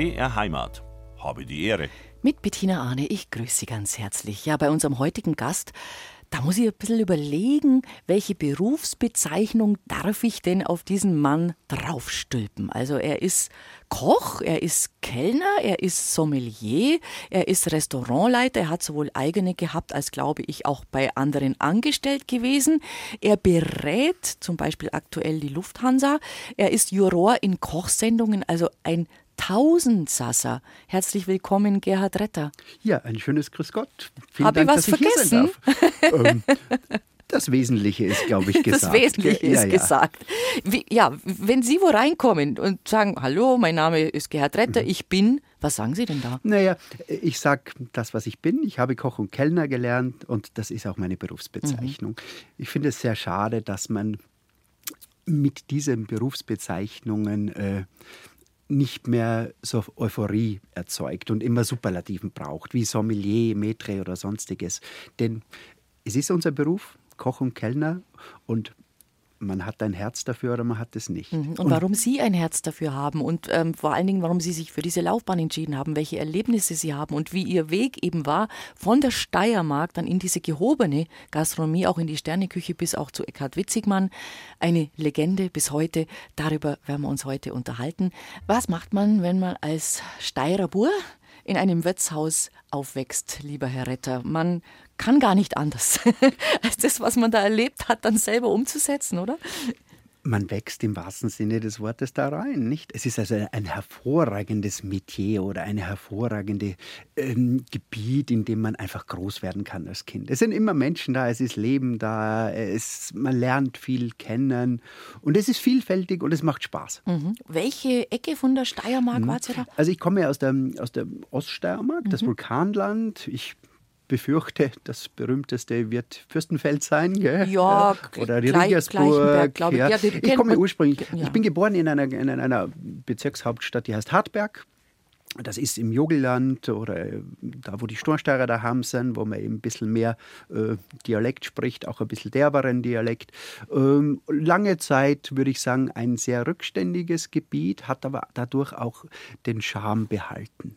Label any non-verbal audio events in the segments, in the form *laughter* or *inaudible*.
BR Heimat. Habe die Ehre. Mit Bettina Arne, ich grüße Sie ganz herzlich. Ja, bei unserem heutigen Gast, da muss ich ein bisschen überlegen, welche Berufsbezeichnung darf ich denn auf diesen Mann draufstülpen? Also er ist Koch, er ist Kellner, er ist Sommelier, er ist Restaurantleiter, er hat sowohl eigene gehabt als, glaube ich, auch bei anderen angestellt gewesen. Er berät zum Beispiel aktuell die Lufthansa. Er ist Juror in Kochsendungen, also ein Tausendsasser. Herzlich willkommen, Gerhard Retter. Ja, ein schönes Grüß Gott. Vielen ich Dank, was dass vergessen? Ich ähm, das Wesentliche ist, glaube ich, *laughs* gesagt. Das Wesentliche Ja, ist ja. gesagt. Wie, ja, wenn Sie wo reinkommen und sagen, hallo, mein Name ist Gerhard Mhm. Retter, ich bin, was sagen Sie denn da? Naja, ich sage das, was ich bin. Ich habe Koch und Kellner gelernt und das ist auch meine Berufsbezeichnung. Ich finde es sehr schade, dass man mit diesen Berufsbezeichnungen äh, nicht mehr so Euphorie erzeugt und immer Superlativen braucht, wie Sommelier, Maitre oder sonstiges. Denn es ist unser Beruf, Koch und Kellner, und man hat ein Herz dafür oder man hat es nicht. Und warum Sie ein Herz dafür haben und ähm, vor allen Dingen, warum Sie sich für diese Laufbahn entschieden haben, welche Erlebnisse Sie haben und wie Ihr Weg eben war, von der Steiermark dann in diese gehobene Gastronomie, auch in die Sterneküche bis auch zu Eckhard Witzigmann. Eine Legende bis heute. Darüber werden wir uns heute unterhalten. Was macht man, wenn man als Steirer Bur in einem Wirtshaus aufwächst, lieber Herr Retter? Man kann gar nicht anders, *laughs* als das, was man da erlebt hat, dann selber umzusetzen, oder? Man wächst im wahrsten Sinne des Wortes da rein, nicht? Es ist also ein hervorragendes Metier oder ein hervorragendes ähm, Gebiet, in dem man einfach groß werden kann als Kind. Es sind immer Menschen da, es ist Leben da, es, man lernt viel kennen und es ist vielfältig und es macht Spaß. Mhm. Welche Ecke von der Steiermark war ja da? Also ich komme ja aus der, aus der Oststeiermark, das Vulkanland. Ich befürchte, das berühmteste wird Fürstenfeld sein, gell? Ja, oder die Gle- Regiersburg. Gleichenberg, glaube ich. Ja. Ja, ich komme ursprünglich, Ja. ich bin geboren in einer, in einer Bezirkshauptstadt, die heißt Hartberg. Das ist im Jogelland oder äh, da, wo die Sturmsteirer daheim sind, wo man eben ein bisschen mehr äh, Dialekt spricht, auch ein bisschen derberen Dialekt. Ähm, lange Zeit, würde ich sagen, ein sehr rückständiges Gebiet, hat aber dadurch auch den Charme behalten.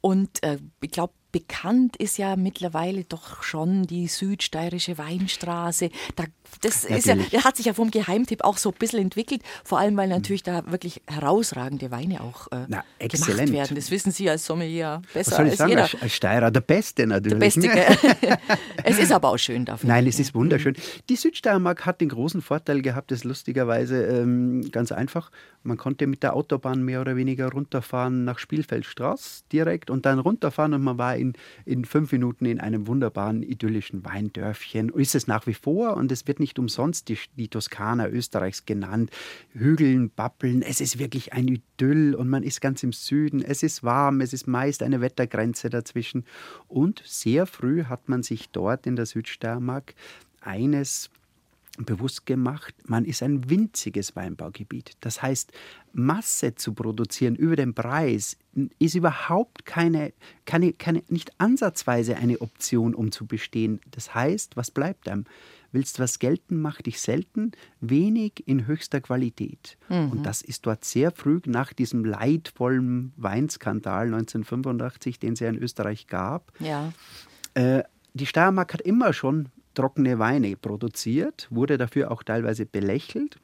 Und äh, ich glaube, bekannt ist ja mittlerweile doch schon die südsteirische Weinstraße. Da, das ist ja, hat sich ja vom Geheimtipp auch so ein bisschen entwickelt. Vor allem, weil natürlich da wirklich herausragende Weine auch äh, Na, gemacht werden. Das wissen Sie als Sommelier besser Was soll ich als sagen, jeder. als, Steirer der Beste Der natürlich. Beste. ne? *laughs* es ist aber auch schön dafür. Nein, es ist wunderschön. Die Südsteiermark hat den großen Vorteil gehabt, das ist lustigerweise ähm, ganz einfach. Man konnte mit der Autobahn mehr oder weniger runterfahren nach Spielfeldstraß direkt und dann runterfahren und man war in, in fünf Minuten in einem wunderbaren, idyllischen Weindörfchen. Ist es nach wie vor und es wird nicht umsonst die, die Toskana Österreichs genannt. Hügeln, Bappeln, es ist wirklich ein Idyll und man ist ganz im Süden. Es ist warm, es ist meist eine Wettergrenze dazwischen. Und sehr früh hat man sich dort in der Südsteiermark eines bewusst gemacht, man ist ein winziges Weinbaugebiet. Das heißt, Masse zu produzieren über den Preis ist überhaupt keine, keine, keine, nicht ansatzweise eine Option, um zu bestehen. Das heißt, was bleibt einem? Willst was gelten, mach dich selten, wenig in höchster Qualität. Und das ist dort sehr früh nach diesem leidvollen Weinskandal 1985, den es ja in Österreich gab, Ja. äh, die Steiermark hat immer schon trockene Weine produziert, wurde dafür auch teilweise belächelt.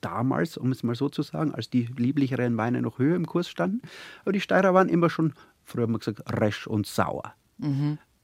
Damals, um es mal so zu sagen, als die lieblicheren Weine noch höher im Kurs standen. Aber die Steirer waren immer schon, früher haben wir gesagt, resch und sauer.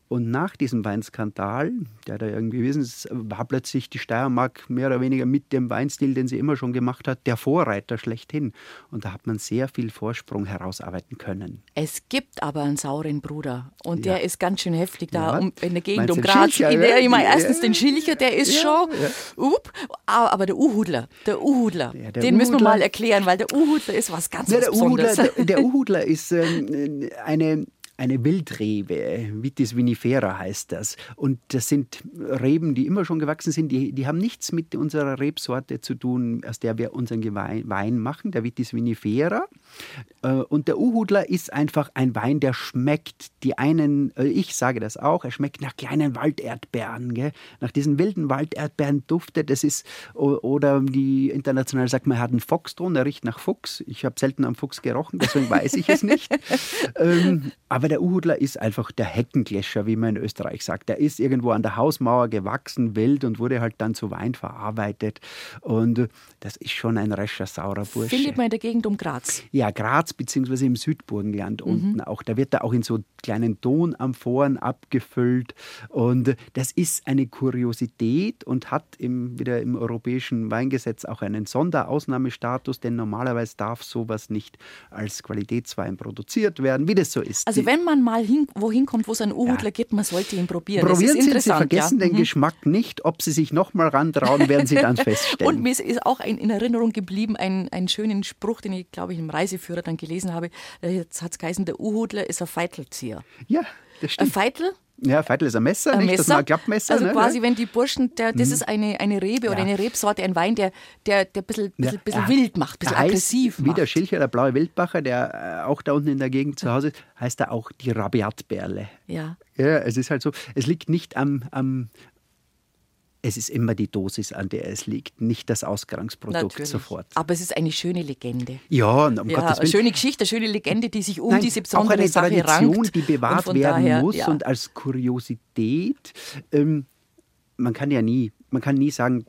Und nach diesem Weinskandal, der da irgendwie gewesen ist, war plötzlich die Steiermark mehr oder weniger mit dem Weinstil, den sie immer schon gemacht hat, der Vorreiter schlechthin. Und da hat man sehr viel Vorsprung herausarbeiten können. Es gibt aber einen sauren Bruder und Ja. der ist ganz schön heftig da Ja. um, in der Gegend Meinst um Graz. Schilcher, In der, ja? ich meine, erstens Ja. den Schilcher, der ist schon, up, aber der Uhudler, der Uhudler, der den müssen wir Uhudler. mal erklären, weil der Uhudler ist was ganz was der Uhudler, Besonderes. der, der *laughs* Uhudler ist ähm, eine, eine Wildrebe, Vitis vinifera heißt das. Und das sind Reben, die immer schon gewachsen sind. Die, die haben nichts mit unserer Rebsorte zu tun, aus der wir unseren Wein machen, der Vitis vinifera. Äh, und der Uhudler ist einfach ein Wein, der schmeckt. Die einen, äh, ich sage das auch, er schmeckt nach kleinen Walderdbeeren, gell? nach diesen wilden Walderdbeeren duftet. Das ist, oder die international sagt man, er hat einen Foxton, der riecht nach Fuchs. Ich habe selten am Fuchs gerochen, deswegen weiß ich es nicht. *laughs* ähm, aber der Uhudler ist einfach der Heckengletscher, wie man in Österreich sagt. Der ist irgendwo an der Hausmauer gewachsen, wild und wurde halt dann zu Wein verarbeitet. Und das ist schon ein rescher, saurer Bursche. Findet man in der Gegend um Graz? Ja, Graz beziehungsweise im Südburgenland mhm. unten auch. Da wird er auch in so kleinen Tonamphoren abgefüllt. Und das ist eine Kuriosität und hat im, wieder im europäischen Weingesetz auch einen Sonderausnahmestatus, denn normalerweise darf sowas nicht als Qualitätswein produziert werden, wie das so ist. Also wenn man mal hin, wohin kommt, wo es einen Uhudler ja. gibt, man sollte ihn probieren. Probieren Sie, Sie vergessen ja. den mhm. Geschmack nicht. Ob Sie sich nochmal rantrauen, werden Sie dann *laughs* feststellen. Und mir ist auch ein, in Erinnerung geblieben, ein, einen schönen Spruch, den ich, glaube ich, im Reiseführer dann gelesen habe. Jetzt hat es geheißen, der Uhudler ist ein Feitelzieher. Ja. Ein Feitel ja, Feitel ist ein Messer, ein nicht? Messer. Das ist ein Klappmesser. Also ne? quasi, wenn die Burschen, der, das mhm. ist eine, eine Rebe ja. oder eine Rebsorte, ein Wein, der, der, der ein bisschen, bisschen, bisschen ja. wild macht, ein bisschen aggressiv macht. Wie der Schilcher, der blaue Wildbacher, der äh, auch da unten in der Gegend zu Hause ist, heißt er auch die Rabiatberle. Ja. Ja, es ist halt so, es liegt nicht am, am es ist immer die Dosis, an der es liegt, nicht das Ausgangsprodukt Natürlich. sofort. Aber es ist eine schöne Legende. Ja, um ja Gottes Willen. Eine schöne Geschichte, eine schöne Legende, die sich um Nein, diese besondere auch eine Sache Tradition, rankt. die bewahrt werden daher, muss ja. und als Kuriosität. Ähm, man kann ja nie, man kann nie sagen,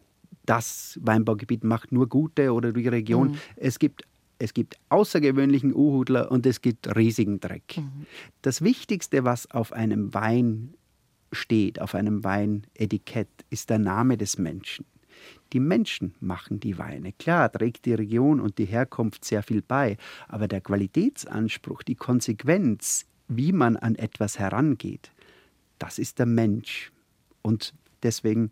das Weinbaugebiet macht nur gute oder die Region. Mhm. Es gibt es gibt außergewöhnlichen Uhudler und es gibt riesigen Dreck. Mhm. Das Wichtigste, was auf einem Wein steht auf einem Weinetikett, ist der Name des Menschen. Die Menschen machen die Weine. Klar trägt die Region und die Herkunft sehr viel bei, aber der Qualitätsanspruch, die Konsequenz, wie man an etwas herangeht, das ist der Mensch. Und deswegen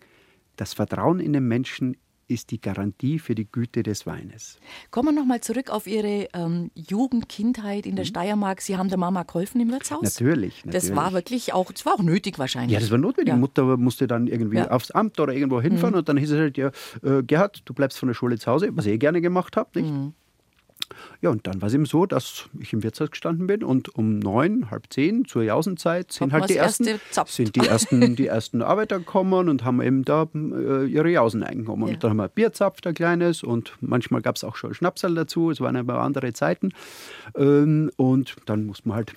das Vertrauen in den Menschen ist die Garantie für die Güte des Weines. Kommen wir nochmal zurück auf Ihre ähm, Jugend, Kindheit in der mhm. Steiermark. Sie haben der Mama geholfen im Wirtshaus? Natürlich, natürlich. Das war wirklich auch, das war auch nötig wahrscheinlich. Ja, das war notwendig. Ja. Die Mutter musste dann irgendwie ja. aufs Amt oder irgendwo hinfahren mhm. und dann hieß es halt, ja, äh, Gerhard, du bleibst von der Schule zu Hause, was ich eh gerne gemacht habe, nicht? Mhm. Ja, und dann war es eben so, dass ich im Wirtshaus gestanden bin und um neun, halb zehn zur Jausenzeit sind halt die ersten, sind die ersten, die ersten Arbeiter gekommen und haben eben da äh, ihre Jausen eingenommen. Ja. Und dann haben wir Bier zapft, ein kleines und manchmal gab es auch schon Schnapsal dazu, es waren aber andere Zeiten. Ähm, und dann musste man halt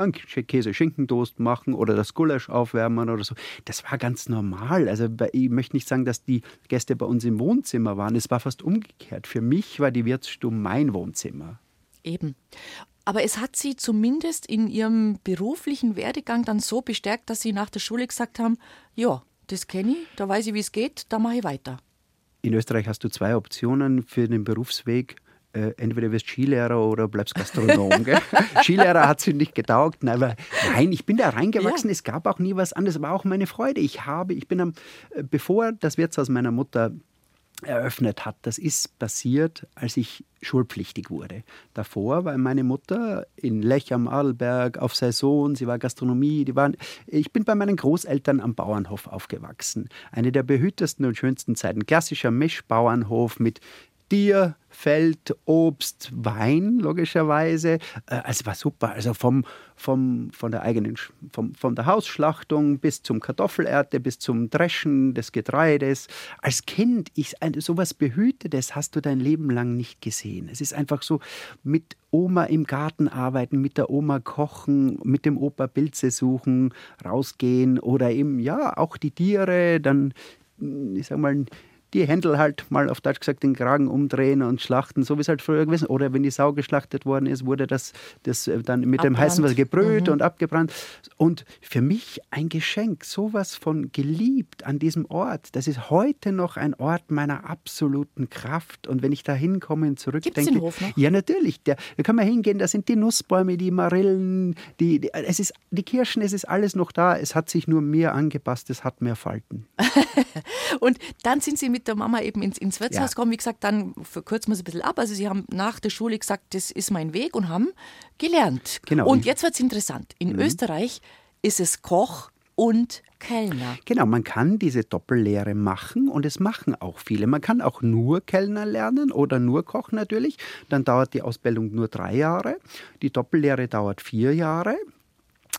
einen Käse-Schinkentoast machen oder das Gulasch aufwärmen oder so. Das war ganz normal. Also ich möchte nicht sagen, dass die Gäste bei uns im Wohnzimmer waren. Es war fast umgekehrt. Für mich war die Wirtsstube mein Wohnzimmer. Eben. Aber es hat Sie zumindest in Ihrem beruflichen Werdegang dann so bestärkt, dass Sie nach der Schule gesagt haben, ja, das kenne ich, da weiß ich, wie es geht, da mache ich weiter. In Österreich hast du zwei Optionen für den Berufsweg äh, entweder wirst Skilehrer oder bleibst Gastronom. *laughs* Skilehrer hat sie nicht getaugt. Nein, aber nein, ich bin da reingewachsen. Ja. Es gab auch nie was anderes. War auch meine Freude. Ich habe, ich bin am, äh, bevor das Wirtshaus meiner Mutter eröffnet hat. Das ist passiert, als ich schulpflichtig wurde. Davor war meine Mutter in Lech am Adelberg auf Saison, sie war Gastronomie, die waren, ich bin bei meinen Großeltern am Bauernhof aufgewachsen. Eine der behütesten und schönsten Zeiten. Klassischer Mischbauernhof mit Tier, Feld, Obst, Wein, logischerweise. Äh, also war super. Also vom, vom, von der eigenen, vom, von der Hausschlachtung bis zum Kartoffelernte, bis zum Dreschen des Getreides. Als Kind, ich, sowas Behütetes hast du dein Leben lang nicht gesehen. Es ist einfach so, mit Oma im Garten arbeiten, mit der Oma kochen, mit dem Opa Pilze suchen, rausgehen oder eben, ja, auch die Tiere, dann, ich sag mal, die Händel halt mal auf Deutsch gesagt den Kragen umdrehen und schlachten, so wie es halt früher gewesen Oder wenn die Sau geschlachtet worden ist, wurde das, das äh, dann mit Abbrannt. dem heißen Wasser gebrüht mhm. und abgebrannt. Und für mich ein Geschenk, sowas von geliebt an diesem Ort. Das ist heute noch ein Ort meiner absoluten Kraft. Und wenn ich da hinkomme und zurückdenke. Gibt's den Hof noch? Ja, natürlich. Der, da kann man hingehen, da sind die Nussbäume, die Marillen, die, die, es ist, die Kirschen, es ist alles noch da. Es hat sich nur mehr angepasst, es hat mehr Falten. *laughs* und dann sind Sie mit mit der Mama eben ins, ins Wirtshaus Ja. kommen. Wie gesagt, dann verkürzen wir es ein bisschen ab. Also sie haben nach der Schule gesagt, das ist mein Weg und haben gelernt. Genau. Und jetzt wird es interessant. In Österreich ist es Koch und Kellner. Genau, man kann diese Doppellehre machen und es machen auch viele. Man kann auch nur Kellner lernen oder nur Koch natürlich. Dann dauert die Ausbildung nur drei Jahre. Die Doppellehre dauert vier Jahre.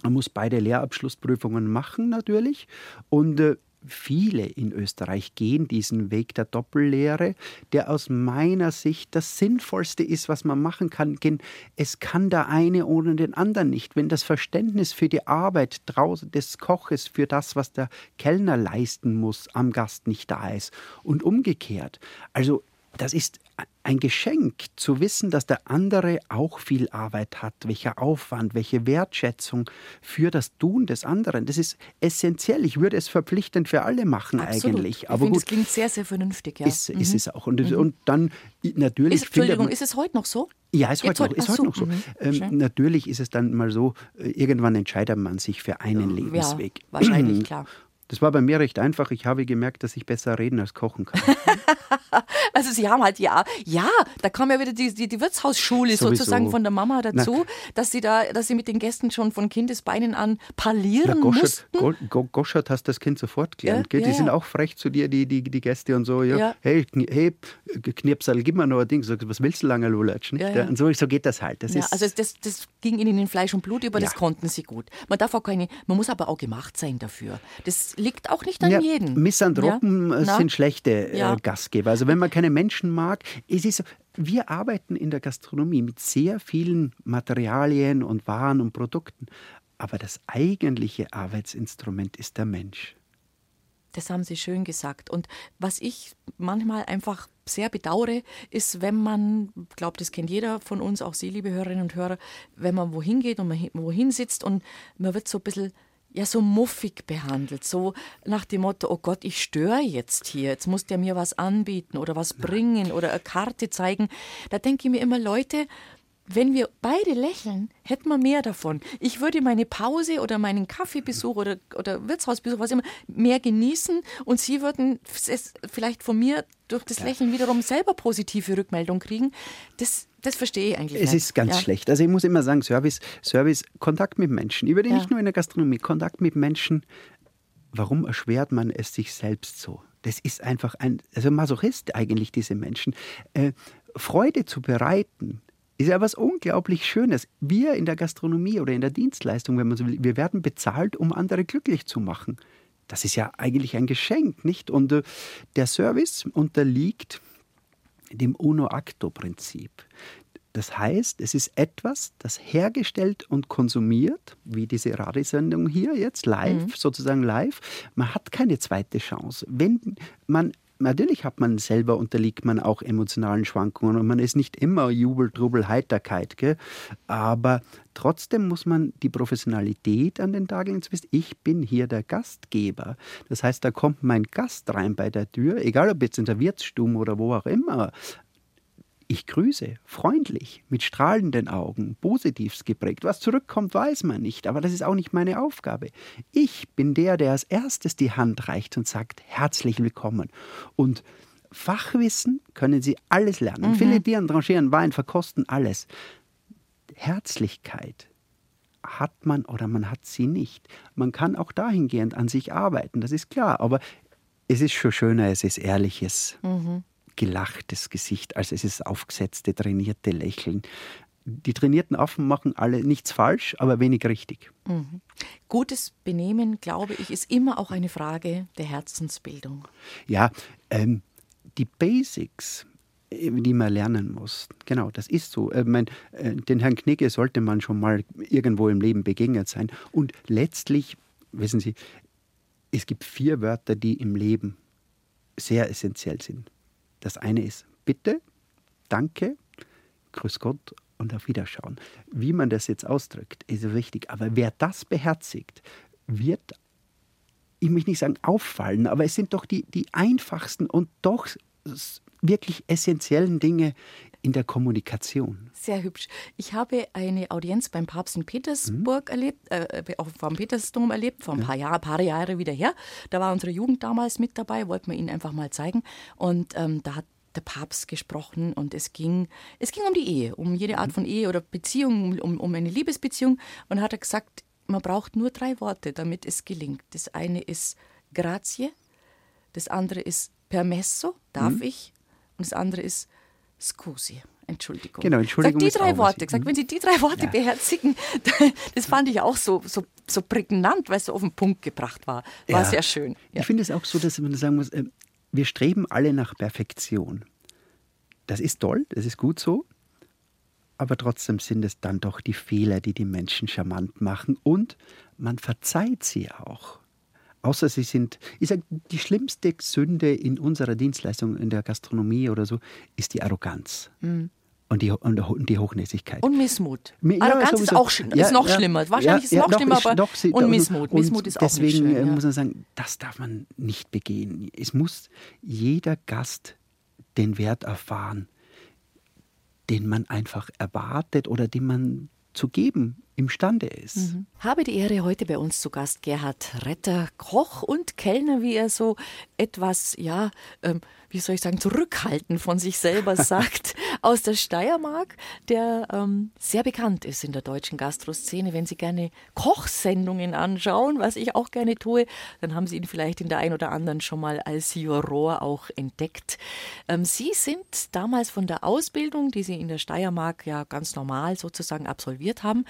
Man muss beide Lehrabschlussprüfungen machen natürlich. Und äh, viele in Österreich gehen diesen Weg der Doppellehre, der aus meiner Sicht das Sinnvollste ist, was man machen kann. Es kann der eine ohne den anderen nicht. Wenn das Verständnis für die Arbeit draußen des Koches, für das, was der Kellner leisten muss, am Gast nicht da ist und umgekehrt. Also das ist ein Geschenk zu wissen, dass der andere auch viel Arbeit hat, welcher Aufwand, welche Wertschätzung für das Tun des anderen. Das ist essentiell. Ich würde es verpflichtend für alle machen Absolut. eigentlich. ich Aber finde, gut, das klingt sehr, sehr vernünftig. Ja. ist, ist es auch. Und, und dann natürlich ist, Entschuldigung, man, ist es heute noch so? ja, ist Jetzt heute noch, heute- ist heute so, noch so. mhm, Ähm, natürlich ist es dann mal so, äh, irgendwann entscheidet man sich für einen Lebensweg. Ja, wahrscheinlich, klar. Das war bei mir recht einfach. Ich habe gemerkt, dass ich besser reden als kochen kann. *laughs* Also sie haben halt ja, ja, da kam ja wieder die, die, die Wirtshausschule Sowieso. sozusagen von der Mama dazu, dass sie da, dass sie mit den Gästen schon von Kindesbeinen an Na, parlieren Goschert, mussten. Go, Go, Goschert hast das Kind sofort gelernt. Ja, ja, die sind ja. auch frech zu dir, die, die, die Gäste und so. Ja. Hey, hey, Knirpsal, gib mir noch ein Ding. Sag, was willst du lange, Lulatsch? Und so, so geht das halt. Das Ja, ist, also das, das ging ihnen in Fleisch und Blut über, das konnten sie gut. Man darf auch keine, man muss aber auch gemacht sein dafür. Das liegt auch nicht an Ja, jedem. Misanthropen Ja? äh, sind schlechte äh, Ja. Gastgeber. Also wenn man keine Menschen mag, es ist wir arbeiten in der Gastronomie mit sehr vielen Materialien und Waren und Produkten. Aber das eigentliche Arbeitsinstrument ist der Mensch. Das haben Sie schön gesagt. Und was ich manchmal einfach sehr bedauere, ist, wenn man, ich glaube, das kennt jeder von uns, auch Sie, liebe Hörerinnen und Hörer, wenn man wohin geht und man hin- wohin sitzt und man wird so ein bisschen ja so muffig behandelt, so nach dem Motto, oh Gott, ich störe jetzt hier, jetzt muss der mir was anbieten oder was bringen oder eine Karte zeigen. Da denke ich mir immer, Leute, wenn wir beide lächeln, hätten wir mehr davon. Ich würde meine Pause oder meinen Kaffeebesuch oder, oder Wirtshausbesuch, was immer, mehr genießen und Sie würden es vielleicht von mir durch das Lächeln wiederum selber positive Rückmeldung kriegen. Das, das verstehe ich eigentlich Es nicht. ist ganz ja. schlecht. Also ich muss immer sagen, Service, Service, Kontakt mit Menschen. Ich würde Ja. nicht nur in der Gastronomie, Kontakt mit Menschen. Warum erschwert man es sich selbst so? Das ist einfach ein, also Masochist eigentlich, diese Menschen. Äh, Freude zu bereiten, ist ja was unglaublich Schönes. Wir in der Gastronomie oder in der Dienstleistung, wenn man so will, wir werden bezahlt, um andere glücklich zu machen. Das ist ja eigentlich ein Geschenk, nicht? Und äh, der Service unterliegt dem Uno-Acto-Prinzip. Das heißt, es ist etwas, das hergestellt und konsumiert, wie diese Radiosendung hier jetzt live, sozusagen live. Man hat keine zweite Chance. Wenn man Natürlich hat man selber, unterliegt man auch emotionalen Schwankungen und man ist nicht immer Jubel, Trubel, Heiterkeit. Gell? Aber trotzdem muss man die Professionalität an den Tag legen. zu wissen, Ich bin hier der Gastgeber. Das heißt, da kommt mein Gast rein bei der Tür, egal ob jetzt in der Wirtsstube oder wo auch immer. Ich grüße, freundlich, mit strahlenden Augen, positiv geprägt. Was zurückkommt, weiß man nicht, aber das ist auch nicht meine Aufgabe. Ich bin der, der als erstes die Hand reicht und sagt, herzlich willkommen. Und Fachwissen können Sie alles lernen. Filetieren, tranchieren, Wein, verkosten, alles. Herzlichkeit hat man oder man hat sie nicht. Man kann auch dahingehend an sich arbeiten, das ist klar. Aber es ist schon schöner, es ist ehrliches, gelachtes Gesicht, als es ist aufgesetzte, trainierte Lächeln. Die trainierten Affen machen alle nichts falsch, aber wenig richtig. Gutes Benehmen, glaube ich, ist immer auch eine Frage der Herzensbildung. Ja, ähm, die Basics, äh, die man lernen muss, genau, das ist so. Äh, mein, äh, den Herrn Knigge sollte man schon mal irgendwo im Leben begegnet sein. Und letztlich, wissen Sie, es gibt vier Wörter, die im Leben sehr essentiell sind. Das eine ist Bitte, Danke, Grüß Gott und auf Wiederschauen. Wie man das jetzt ausdrückt, ist wichtig. Aber wer das beherzigt, wird ich möchte nicht sagen auffallen, aber es sind doch die, die einfachsten und doch wirklich essentiellen Dinge in der Kommunikation. Sehr hübsch. Ich habe eine Audienz beim Papst in Petersburg mhm. erlebt, äh, auch vom Petersdom erlebt, vor ein paar, Jahr, paar Jahre wieder her. Da war unsere Jugend damals mit dabei, wollten wir Ihnen einfach mal zeigen. Und ähm, da hat der Papst gesprochen und es ging, es ging um die Ehe, um jede Art mhm. von Ehe oder Beziehung, um, um eine Liebesbeziehung. Und hat er gesagt, man braucht nur drei Worte, damit es gelingt. Das eine ist grazie, das andere ist permesso, darf mhm. ich, und das andere ist scusi. Entschuldigung. Genau, Entschuldigung. Sag die drei Worte. Gesagt, wenn Sie die drei Worte ja. beherzigen, *laughs* das fand ich auch so, so, so prägnant, weil es so auf den Punkt gebracht war. War ja. sehr schön. Ja. Ich finde es auch so, dass man sagen muss, äh, wir streben alle nach Perfektion. Das ist toll, das ist gut so. Aber trotzdem sind es dann doch die Fehler, die die Menschen charmant machen. Und man verzeiht sie auch. Außer sie sind, ich sage, die schlimmste Sünde in unserer Dienstleistung, in der Gastronomie oder so, ist die Arroganz. Mhm. Und die, und die Hochnäsigkeit. Und Missmut. Ja, Arroganz sowieso. ist auch schlimm, ja, ist noch ja, schlimmer. Wahrscheinlich ist es noch schlimmer, aber doch, und Missmut. Missmut ist auch deswegen nicht schön, äh, muss man sagen, das darf man nicht begehen. Es muss jeder Gast den Wert erfahren, den man einfach erwartet oder den man zu geben imstande ist. Mhm. Habe die Ehre, heute bei uns zu Gast Gerhard Retter, Koch und Kellner, wie er so etwas, ja, ähm, wie soll ich sagen, zurückhaltend von sich selber *laughs* sagt, aus der Steiermark, der ähm, sehr bekannt ist in der deutschen Gastroszene. Wenn Sie gerne Kochsendungen anschauen, was ich auch gerne tue, dann haben Sie ihn vielleicht in der ein oder anderen schon mal als Juror auch entdeckt. Ähm, Sie sind damals von der Ausbildung, die Sie in der Steiermark ja ganz normal sozusagen absolviert haben,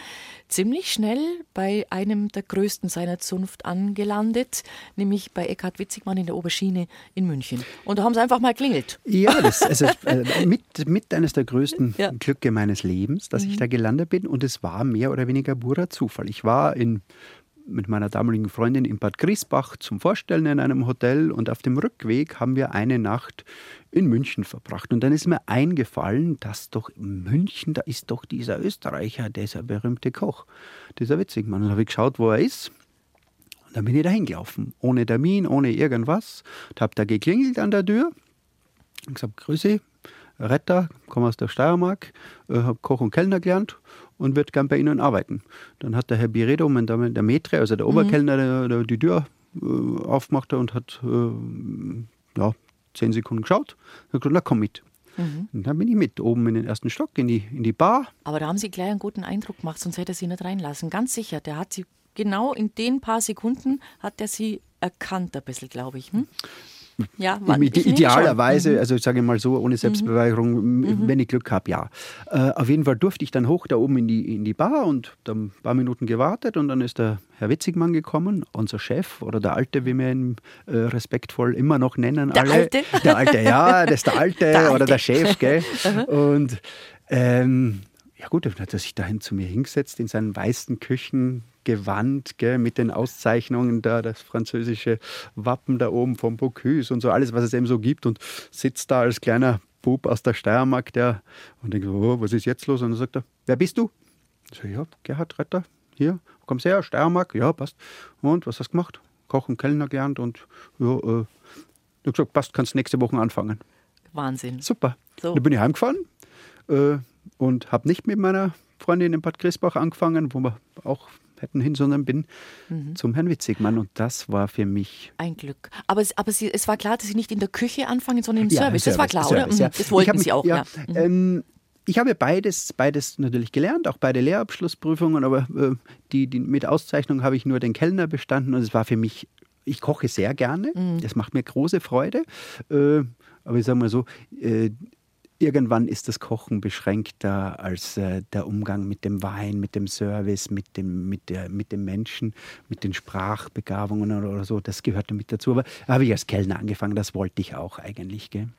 ziemlich schnell bei einem der größten seiner Zunft angelandet, nämlich bei Eckhard Witzigmann in der Oberschiene in München. Und da haben sie einfach mal klingelt. Ja, das also, äh, mit, mit *laughs* eines der größten ja. Glücke meines Lebens, dass mhm. ich da gelandet bin. Und es war mehr oder weniger purer Zufall. Ich war in mit meiner damaligen Freundin in Bad Griesbach zum Vorstellen in einem Hotel und auf dem Rückweg haben wir eine Nacht in München verbracht. Und dann ist mir eingefallen, dass doch in München, da ist doch dieser Österreicher, dieser berühmte Koch, dieser Witzigmann. Und dann habe ich geschaut, wo er ist. Und dann bin ich da hingelaufen, ohne Termin, ohne irgendwas. Und habe da geklingelt an der Tür und gesagt, Grüße, Retter, komme aus der Steiermark, äh, habe Koch und Kellner gelernt und würde gern bei Ihnen arbeiten. Dann hat der Herr Biredo, mein Dame, der Metre, also der mhm. Oberkellner, der, der die Tür äh, aufgemacht und hat äh, ja, zehn Sekunden geschaut. Und gesagt, na komm mit. Mhm. Und dann bin ich mit oben in den ersten Stock in die, in die Bar. Aber da haben Sie gleich einen guten Eindruck gemacht, sonst hätte er Sie nicht reinlassen. Ganz sicher, der hat Sie genau in den paar Sekunden hat er Sie erkannt ein bisschen, glaube ich. Hm? Ja, man, idealerweise, mhm. also ich sage mal so, ohne Selbstbeweigerung, mhm. wenn ich Glück habe, ja. Äh, auf jeden Fall durfte ich dann hoch da oben in die, in die Bar und dann ein paar Minuten gewartet und dann ist der Herr Witzigmann gekommen, unser Chef oder der Alte, wie wir ihn äh, respektvoll immer noch nennen. Der alle. Alte? Der Alte, ja, das ist der *laughs* Alte, der Alte. oder der Chef, gell. *laughs* und ähm, ja gut, dann hat er sich dahin zu mir hingesetzt in seinen weißen Küchen, Gewand gell, mit den Auszeichnungen da, das französische Wappen da oben vom Bocuse und so, alles, was es eben so gibt und sitzt da als kleiner Bub aus der Steiermark, der und denkt, oh, was ist jetzt los? Und dann sagt er, wer bist du? Ich so, ja, Gerhard Retter, hier, wo kommst du her? Steiermark, ja, passt. Und was hast du gemacht? Koch und Kellner gelernt und ja, äh, ich gesagt, passt, kannst nächste Woche anfangen. Wahnsinn. Super. So. Dann bin ich heimgefahren äh, und habe nicht mit meiner Freundin in Bad Griesbach angefangen, wo wir auch hätten hin, sondern bin mhm. zum Herrn Witzigmann und das war für mich ein Glück. Aber, es, aber Sie, es war klar, dass Sie nicht in der Küche anfangen, sondern im ja, Service. Service. Das war klar, Service, oder? Ja. Mhm. Das wollten mich, Sie auch. Ja, ja. Ähm, ich habe beides, beides natürlich gelernt, auch beide Lehrabschlussprüfungen, aber äh, die, die, mit Auszeichnung habe ich nur den Kellner bestanden und es war für mich, ich koche sehr gerne, mhm. das macht mir große Freude. Äh, aber ich sage mal so, äh, irgendwann ist das Kochen beschränkter als äh, der Umgang mit dem Wein, mit dem Service, mit dem, mit, der, mit dem Menschen, mit den Sprachbegabungen oder, oder so. Das gehörte mit dazu. Aber habe ich als Kellner angefangen, das wollte ich auch eigentlich. Gell?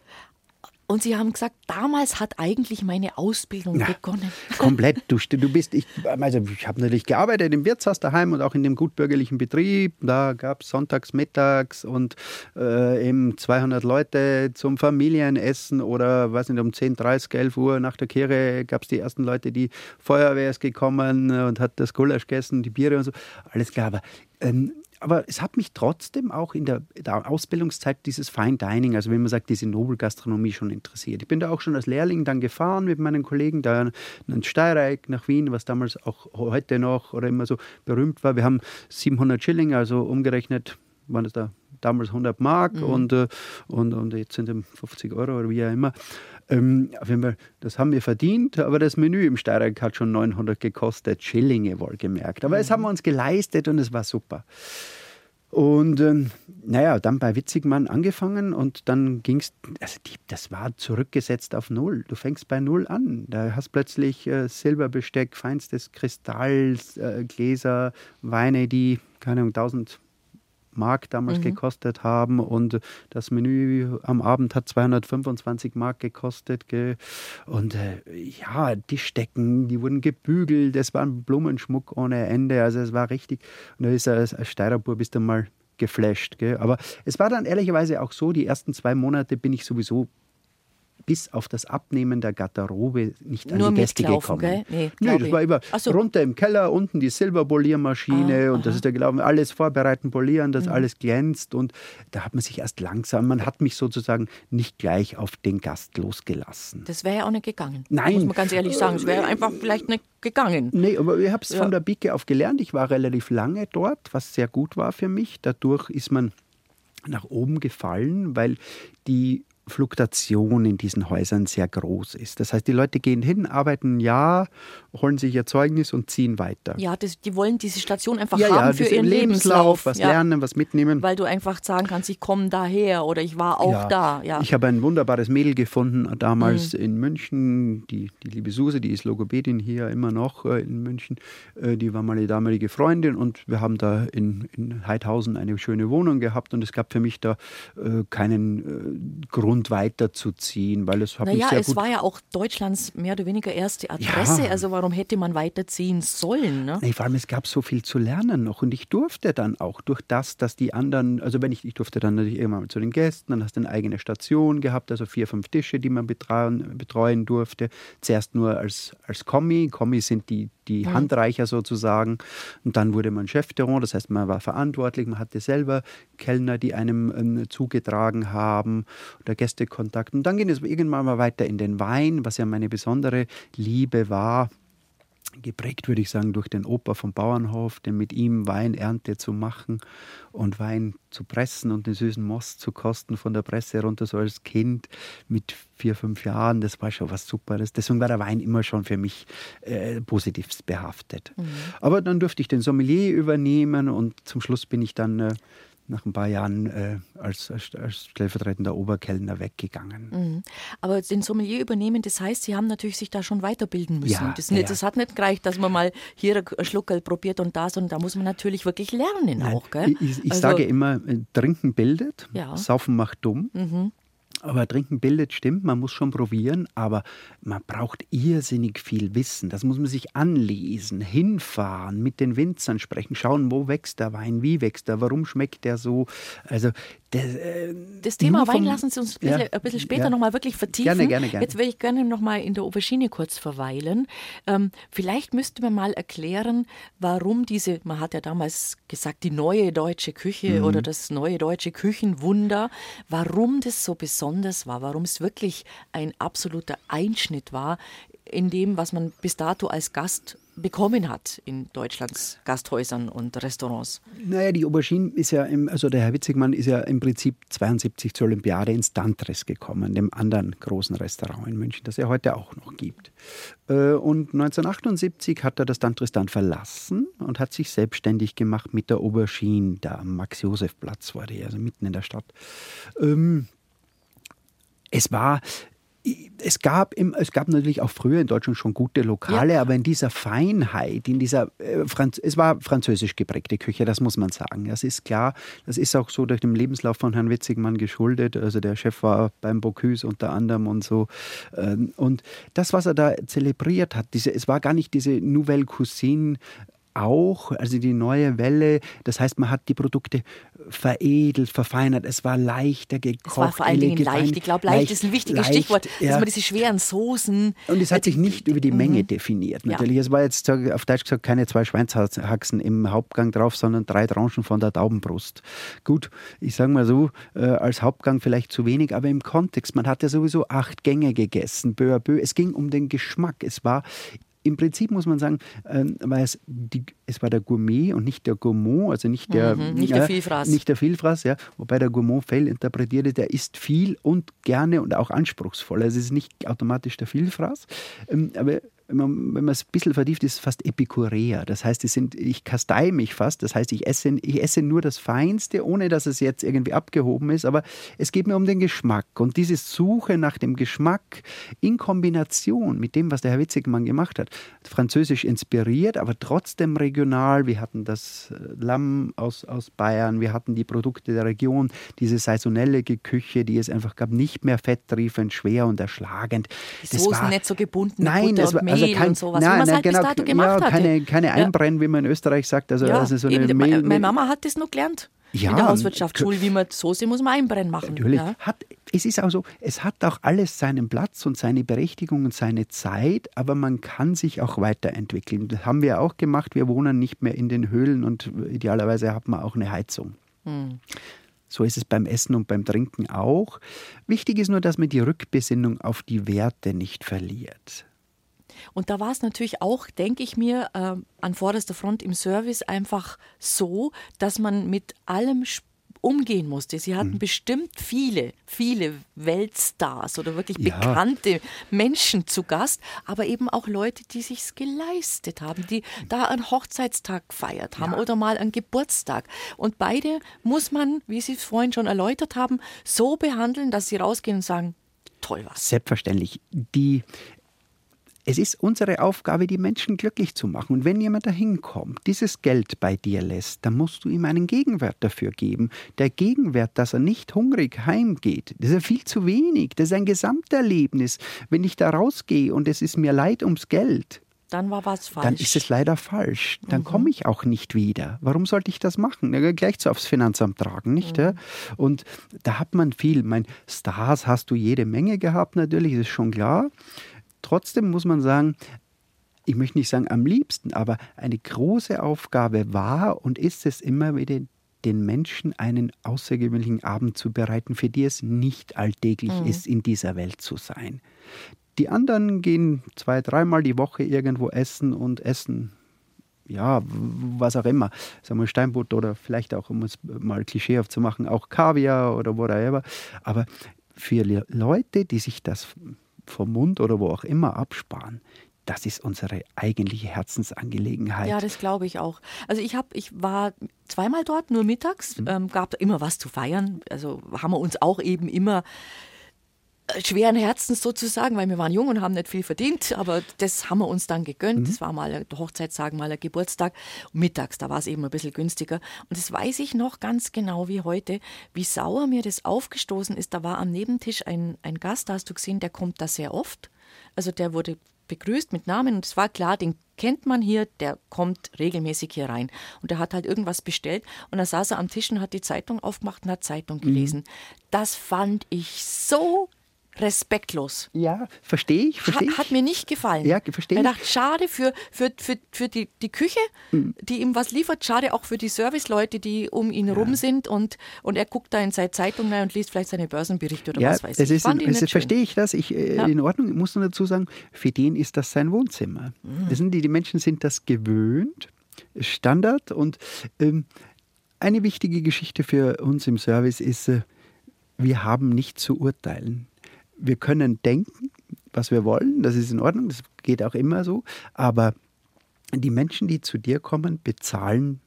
Und Sie haben gesagt, damals hat eigentlich meine Ausbildung ja, begonnen. *laughs* Komplett. Du, du bist, ich, also ich habe natürlich gearbeitet im Wirtshaus daheim und auch in dem gutbürgerlichen Betrieb. Da gab es sonntags, mittags und äh, eben 200 Leute zum Familienessen oder weiß nicht, um 10, 30, 11 Uhr nach der Kirche gab es die ersten Leute, die Feuerwehr ist gekommen und hat das Gulasch gegessen, die Biere und so. Alles klar. Aber ähm, aber es hat mich trotzdem auch in der, der, Ausbildungszeit dieses Fine Dining, also wenn man sagt, diese Nobelgastronomie schon interessiert. Ich bin da auch schon als Lehrling dann gefahren mit meinen Kollegen da in Steireck nach Wien, was damals auch heute noch oder immer so berühmt war. Wir haben 700 Schilling, also umgerechnet waren es da damals 100 Mark mhm. und, äh, und, und jetzt sind es 50 Euro oder wie auch immer. Ähm, Fall, das haben wir verdient, aber das Menü im Steiermark hat schon 900 gekostet, Schillinge wohlgemerkt. Aber mhm. das haben wir uns geleistet und es war super. Und ähm, naja, dann bei Witzigmann angefangen und dann ging es, also die, das war zurückgesetzt auf Null. Du fängst bei Null an. Da hast plötzlich äh, Silberbesteck, feinstes Kristall, äh, Gläser, Weine, die, keine Ahnung, 1000 Mark damals mhm. gekostet haben und das Menü am Abend hat 225 Mark gekostet. Gell? Und äh, ja, Tischdecken, die wurden gebügelt, es war ein Blumenschmuck ohne Ende, also es war richtig. Und da ist als, als Steirerbur bist du mal geflasht. Gell? Aber es war dann ehrlicherweise auch so, die ersten zwei Monate bin ich sowieso bis auf das Abnehmen der Garderobe nicht Nur an die Gäste gekommen. Gell? Nee, nee das war immer so. runter im Keller, unten die Silberpoliermaschine ah, und das ist der gelaufen, alles vorbereiten, polieren, dass mhm. alles glänzt und da hat man sich erst langsam, man hat mich sozusagen nicht gleich auf den Gast losgelassen. Das wäre ja auch nicht gegangen. Nein. Muss man ganz ehrlich sagen, es wäre einfach vielleicht nicht gegangen. Nee, aber ich habe es ja. von der Bicke auf gelernt. Ich war relativ lange dort, was sehr gut war für mich. Dadurch ist man nach oben gefallen, weil die Fluktuation in diesen Häusern sehr groß ist. Das heißt, die Leute gehen hin, arbeiten ein Jahr, holen sich ihr Zeugnis und ziehen weiter. Ja, das, die wollen diese Station einfach ja, haben ja, für ihren Lebenslauf. Lebenslauf was ja. lernen, was mitnehmen. Weil du einfach sagen kannst, ich komme daher oder ich war auch da. Ja. Ich habe ein wunderbares Mädel gefunden, damals mhm. in München, die, die liebe Suse, die ist Logopädin hier immer noch äh, in München. Äh, die war meine damalige Freundin und wir haben da in, in Heidhausen eine schöne Wohnung gehabt und es gab für mich da äh, keinen Grund, Grund weiterzuziehen, weil es habe naja, ich sehr es gut war ja auch Deutschlands mehr oder weniger erste Adresse, ja. also warum hätte man weiterziehen sollen? Ne? Nee, vor allem es gab so viel zu lernen noch und ich durfte dann auch durch das, dass die anderen, also wenn ich, ich durfte dann natürlich irgendwann zu den Gästen, dann hast du eine eigene Station gehabt, also vier, fünf Tische, die man betreuen, betreuen durfte. Zuerst nur als, als Kommi, Kommi sind die die mhm. Handreicher sozusagen. Und dann wurde man Chef de das heißt, man war verantwortlich, man hatte selber Kellner, die einem ähm, zugetragen haben oder Gästekontakt. Und dann ging es irgendwann mal weiter in den Wein, was ja meine besondere Liebe war geprägt, würde ich sagen, durch den Opa vom Bauernhof, denn mit ihm Weinernte zu machen und Wein zu pressen und den süßen Most zu kosten von der Presse runter, so als Kind mit vier, fünf Jahren, das war schon was Superes. Deswegen war der Wein immer schon für mich äh, positiv behaftet. Mhm. Aber dann durfte ich den Sommelier übernehmen und zum Schluss bin ich dann äh, nach ein paar Jahren äh, als, als, als, stellvertretender Oberkellner weggegangen. Mhm. Aber den Sommelier übernehmen, das heißt, Sie haben natürlich sich da schon weiterbilden müssen. Ja, das, nicht, ja. das hat nicht gereicht, dass man mal hier ein Schluckerl probiert und da, sondern da muss man natürlich wirklich lernen Nein, auch. Gell? Ich, ich also, sage immer, äh, Trinken bildet, ja. Saufen macht dumm. Mhm. Aber trinken bildet, stimmt, man muss schon probieren, aber man braucht irrsinnig viel Wissen. Das muss man sich anlesen, hinfahren, mit den Winzern sprechen, schauen, wo wächst der Wein, wie wächst er, warum schmeckt der so. Also das, äh, das Thema Wein lassen Sie uns bitte, ja, ein bisschen später ja. nochmal wirklich vertiefen. Gerne, gerne, gerne. Jetzt will ich gerne nochmal in der Aubergine kurz verweilen. Ähm, vielleicht müsste man mal erklären, warum diese, man hat ja damals gesagt, die neue deutsche Küche mhm. oder das neue deutsche Küchenwunder, warum das so besonders war, warum es wirklich ein absoluter Einschnitt war in dem, was man bis dato als Gast bekommen hat in Deutschlands Gasthäusern und Restaurants? Naja, die Aubergine ist ja, im, also der Herr Witzigmann ist ja im Prinzip 72 zur Olympiade ins Dantres gekommen, dem anderen großen Restaurant in München, das er heute auch noch gibt. Äh, und 1978 hat er das Dantres dann verlassen und hat sich selbstständig gemacht mit der Aubergine, da am Max-Josef-Platz war die, also mitten in der Stadt. Ähm, es war es gab, im, es gab natürlich auch früher in Deutschland schon gute Lokale, ja. aber in dieser Feinheit, in dieser, äh, Franz, es war französisch geprägte Küche, das muss man sagen. Das ist klar, das ist auch so durch den Lebenslauf von Herrn Witzigmann geschuldet. Also der Chef war beim Bocuse unter anderem und so. Ähm, und das, was er da zelebriert hat, diese, es war gar nicht diese Nouvelle Cuisine auch, also die neue Welle. Das heißt, man hat die Produkte veredelt, verfeinert. Es war leichter gekocht. Es war vor allen Dingen leicht. Ich glaube, leicht, leicht, ist ein wichtiges leicht, Stichwort, ja. dass man diese schweren Soßen. Und es hat sich nicht über die Menge mhm. definiert. Natürlich, ja. es war jetzt auf Deutsch gesagt keine zwei Schweinshaxen im Hauptgang drauf, sondern drei Tranchen von der Taubenbrust. Gut, ich sage mal so, äh, als Hauptgang vielleicht zu wenig, aber im Kontext, man hat ja sowieso acht Gänge gegessen, peu à peu. Es ging um den Geschmack. Es war im Prinzip muss man sagen, ähm, weil es, die, es war der Gourmet und nicht der Gourmand, also nicht der, mhm, nicht der Vielfraß. Nicht der Vielfraß, ja. Wobei der Gourmand fehl interpretiert ist, der isst viel und gerne und auch anspruchsvoll. Also es ist nicht automatisch der Vielfraß. Ähm, aber wenn man, wenn man es ein bisschen vertieft, ist es fast Epikureer. Das heißt, sind, ich kastei mich fast. Das heißt, ich esse, ich esse nur das Feinste, ohne dass es jetzt irgendwie abgehoben ist. Aber es geht mir um den Geschmack. Und diese Suche nach dem Geschmack in Kombination mit dem, was der Herr Witzigmann gemacht hat, französisch inspiriert, aber trotzdem regional. Wir hatten das äh, Lamm aus, aus Bayern, wir hatten die Produkte der Region, diese saisonelle Küche, die es einfach gab, nicht mehr fetttriefend, schwer und erschlagend. Die Soßen war, nicht so gebunden, nein, Butter es war, also kein, und sowas, nein, wie man es halt genau, bis dato gemacht ja, keine, keine Einbrennen, wie man in Österreich sagt. Also, ja, also so eine Mehl, meine Mama hat das noch gelernt. Ja, in der Hauswirtschaftsschule, wie man Soße muss man einbrennen machen. Natürlich. Ja. Hat, es ist auch so, es hat auch alles seinen Platz und seine Berechtigung und seine Zeit, aber man kann sich auch weiterentwickeln. Das haben wir auch gemacht. Wir wohnen nicht mehr in den Höhlen und idealerweise hat man auch eine Heizung. Hm. So ist es beim Essen und beim Trinken auch. Wichtig ist nur, dass man die Rückbesinnung auf die Werte nicht verliert. Und da war es natürlich auch, denke ich mir, äh, an vorderster Front im Service einfach so, dass man mit allem umgehen musste. Sie hatten mhm. bestimmt viele, viele Weltstars oder wirklich ja. bekannte Menschen zu Gast, aber eben auch Leute, die sich's geleistet haben, die da einen Hochzeitstag gefeiert haben ja. oder mal einen Geburtstag. Und beide muss man, wie Sie es vorhin schon erläutert haben, so behandeln, dass sie rausgehen und sagen, toll was. Selbstverständlich. Die es ist unsere Aufgabe, die Menschen glücklich zu machen. Und wenn jemand dahin kommt, dieses Geld bei dir lässt, dann musst du ihm einen Gegenwert dafür geben. Der Gegenwert, dass er nicht hungrig heimgeht, das ist ja viel zu wenig. Das ist ein Gesamterlebnis. Wenn ich da rausgehe und es ist mir leid ums Geld, dann war was falsch. Dann ist es leider falsch. Dann mhm. komme ich auch nicht wieder. Warum sollte ich das machen? Gleich so aufs Finanzamt tragen, nicht? Mhm. Und da hat man viel. Mein Stars hast du jede Menge gehabt, natürlich, ist schon klar. Trotzdem muss man sagen, ich möchte nicht sagen am liebsten, aber eine große Aufgabe war und ist es immer wieder, den Menschen einen außergewöhnlichen Abend zu bereiten, für die es nicht alltäglich mhm. ist, in dieser Welt zu sein. Die anderen gehen zwei, dreimal die Woche irgendwo essen und essen ja, was auch immer, sagen wir Steinbutt oder vielleicht auch, um es mal klischeehaft zu machen, auch Kaviar oder whatever. Aber für Leute, die sich das vom Mund oder wo auch immer absparen. Das ist unsere eigentliche Herzensangelegenheit. Ja, das glaube ich auch. Also ich habe, ich war zweimal dort, nur mittags, mhm. ähm, gab immer was zu feiern. Also haben wir uns auch eben immer schweren Herzens sozusagen, weil wir waren jung und haben nicht viel verdient, aber das haben wir uns dann gegönnt. Mhm. Das war mal ein Hochzeitstag, mal ein Geburtstag. mittags, da war es eben ein bisschen günstiger. Und das weiß ich noch ganz genau wie heute, wie sauer mir das aufgestoßen ist. Da war am Nebentisch ein, ein Gast, da hast du gesehen, der kommt da sehr oft. Also der wurde begrüßt mit Namen und es war klar, den kennt man hier, der kommt regelmäßig hier rein. Und der hat halt irgendwas bestellt und dann saß er am Tisch und hat die Zeitung aufgemacht und hat Zeitung mhm. gelesen. Mhm. Das fand ich so respektlos. Ja, verstehe ich, verstehe ich. Hat mir nicht gefallen. Ja, verstehe ich. Ich dachte, schade für, für, für, für die, die Küche, mhm. die ihm was liefert, schade auch für die Serviceleute, die um ihn ja. rum sind und, und er guckt da in seine Zeitung rein und liest vielleicht seine Börsenberichte oder ja, was weiß ich. Ist, ich ist, verstehe ich das. Ich, äh, ja. In Ordnung, ich muss nur dazu sagen, für den ist das sein Wohnzimmer. Mhm. Das sind die, die Menschen sind das gewöhnt, Standard und ähm, eine wichtige Geschichte für uns im Service ist, äh, wir haben nicht zu urteilen wir können denken, was wir wollen, das ist in Ordnung, das geht auch immer so, aber die Menschen, die zu dir kommen, bezahlen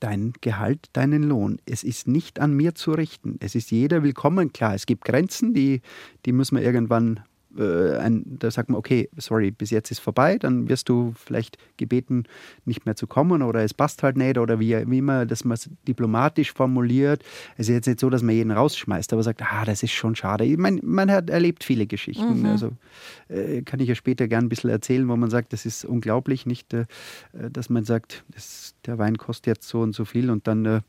dein Gehalt, deinen Lohn. Es ist nicht an mir zu richten. Es ist jeder willkommen. Klar, es gibt Grenzen, die, die müssen wir irgendwann äh, ein, da sagt man, okay, sorry, bis jetzt ist vorbei, dann wirst du vielleicht gebeten, nicht mehr zu kommen oder es passt halt nicht oder wie, wie immer, dass man es diplomatisch formuliert. Es ist jetzt nicht so, dass man jeden rausschmeißt, aber sagt, ah, das ist schon schade. Ich meine, man hat erlebt viele Geschichten. Mhm. Also äh, kann ich ja später gern ein bisschen erzählen, wo man sagt, das ist unglaublich, nicht, äh, dass man sagt, das, der Wein kostet jetzt so und so viel und dann äh,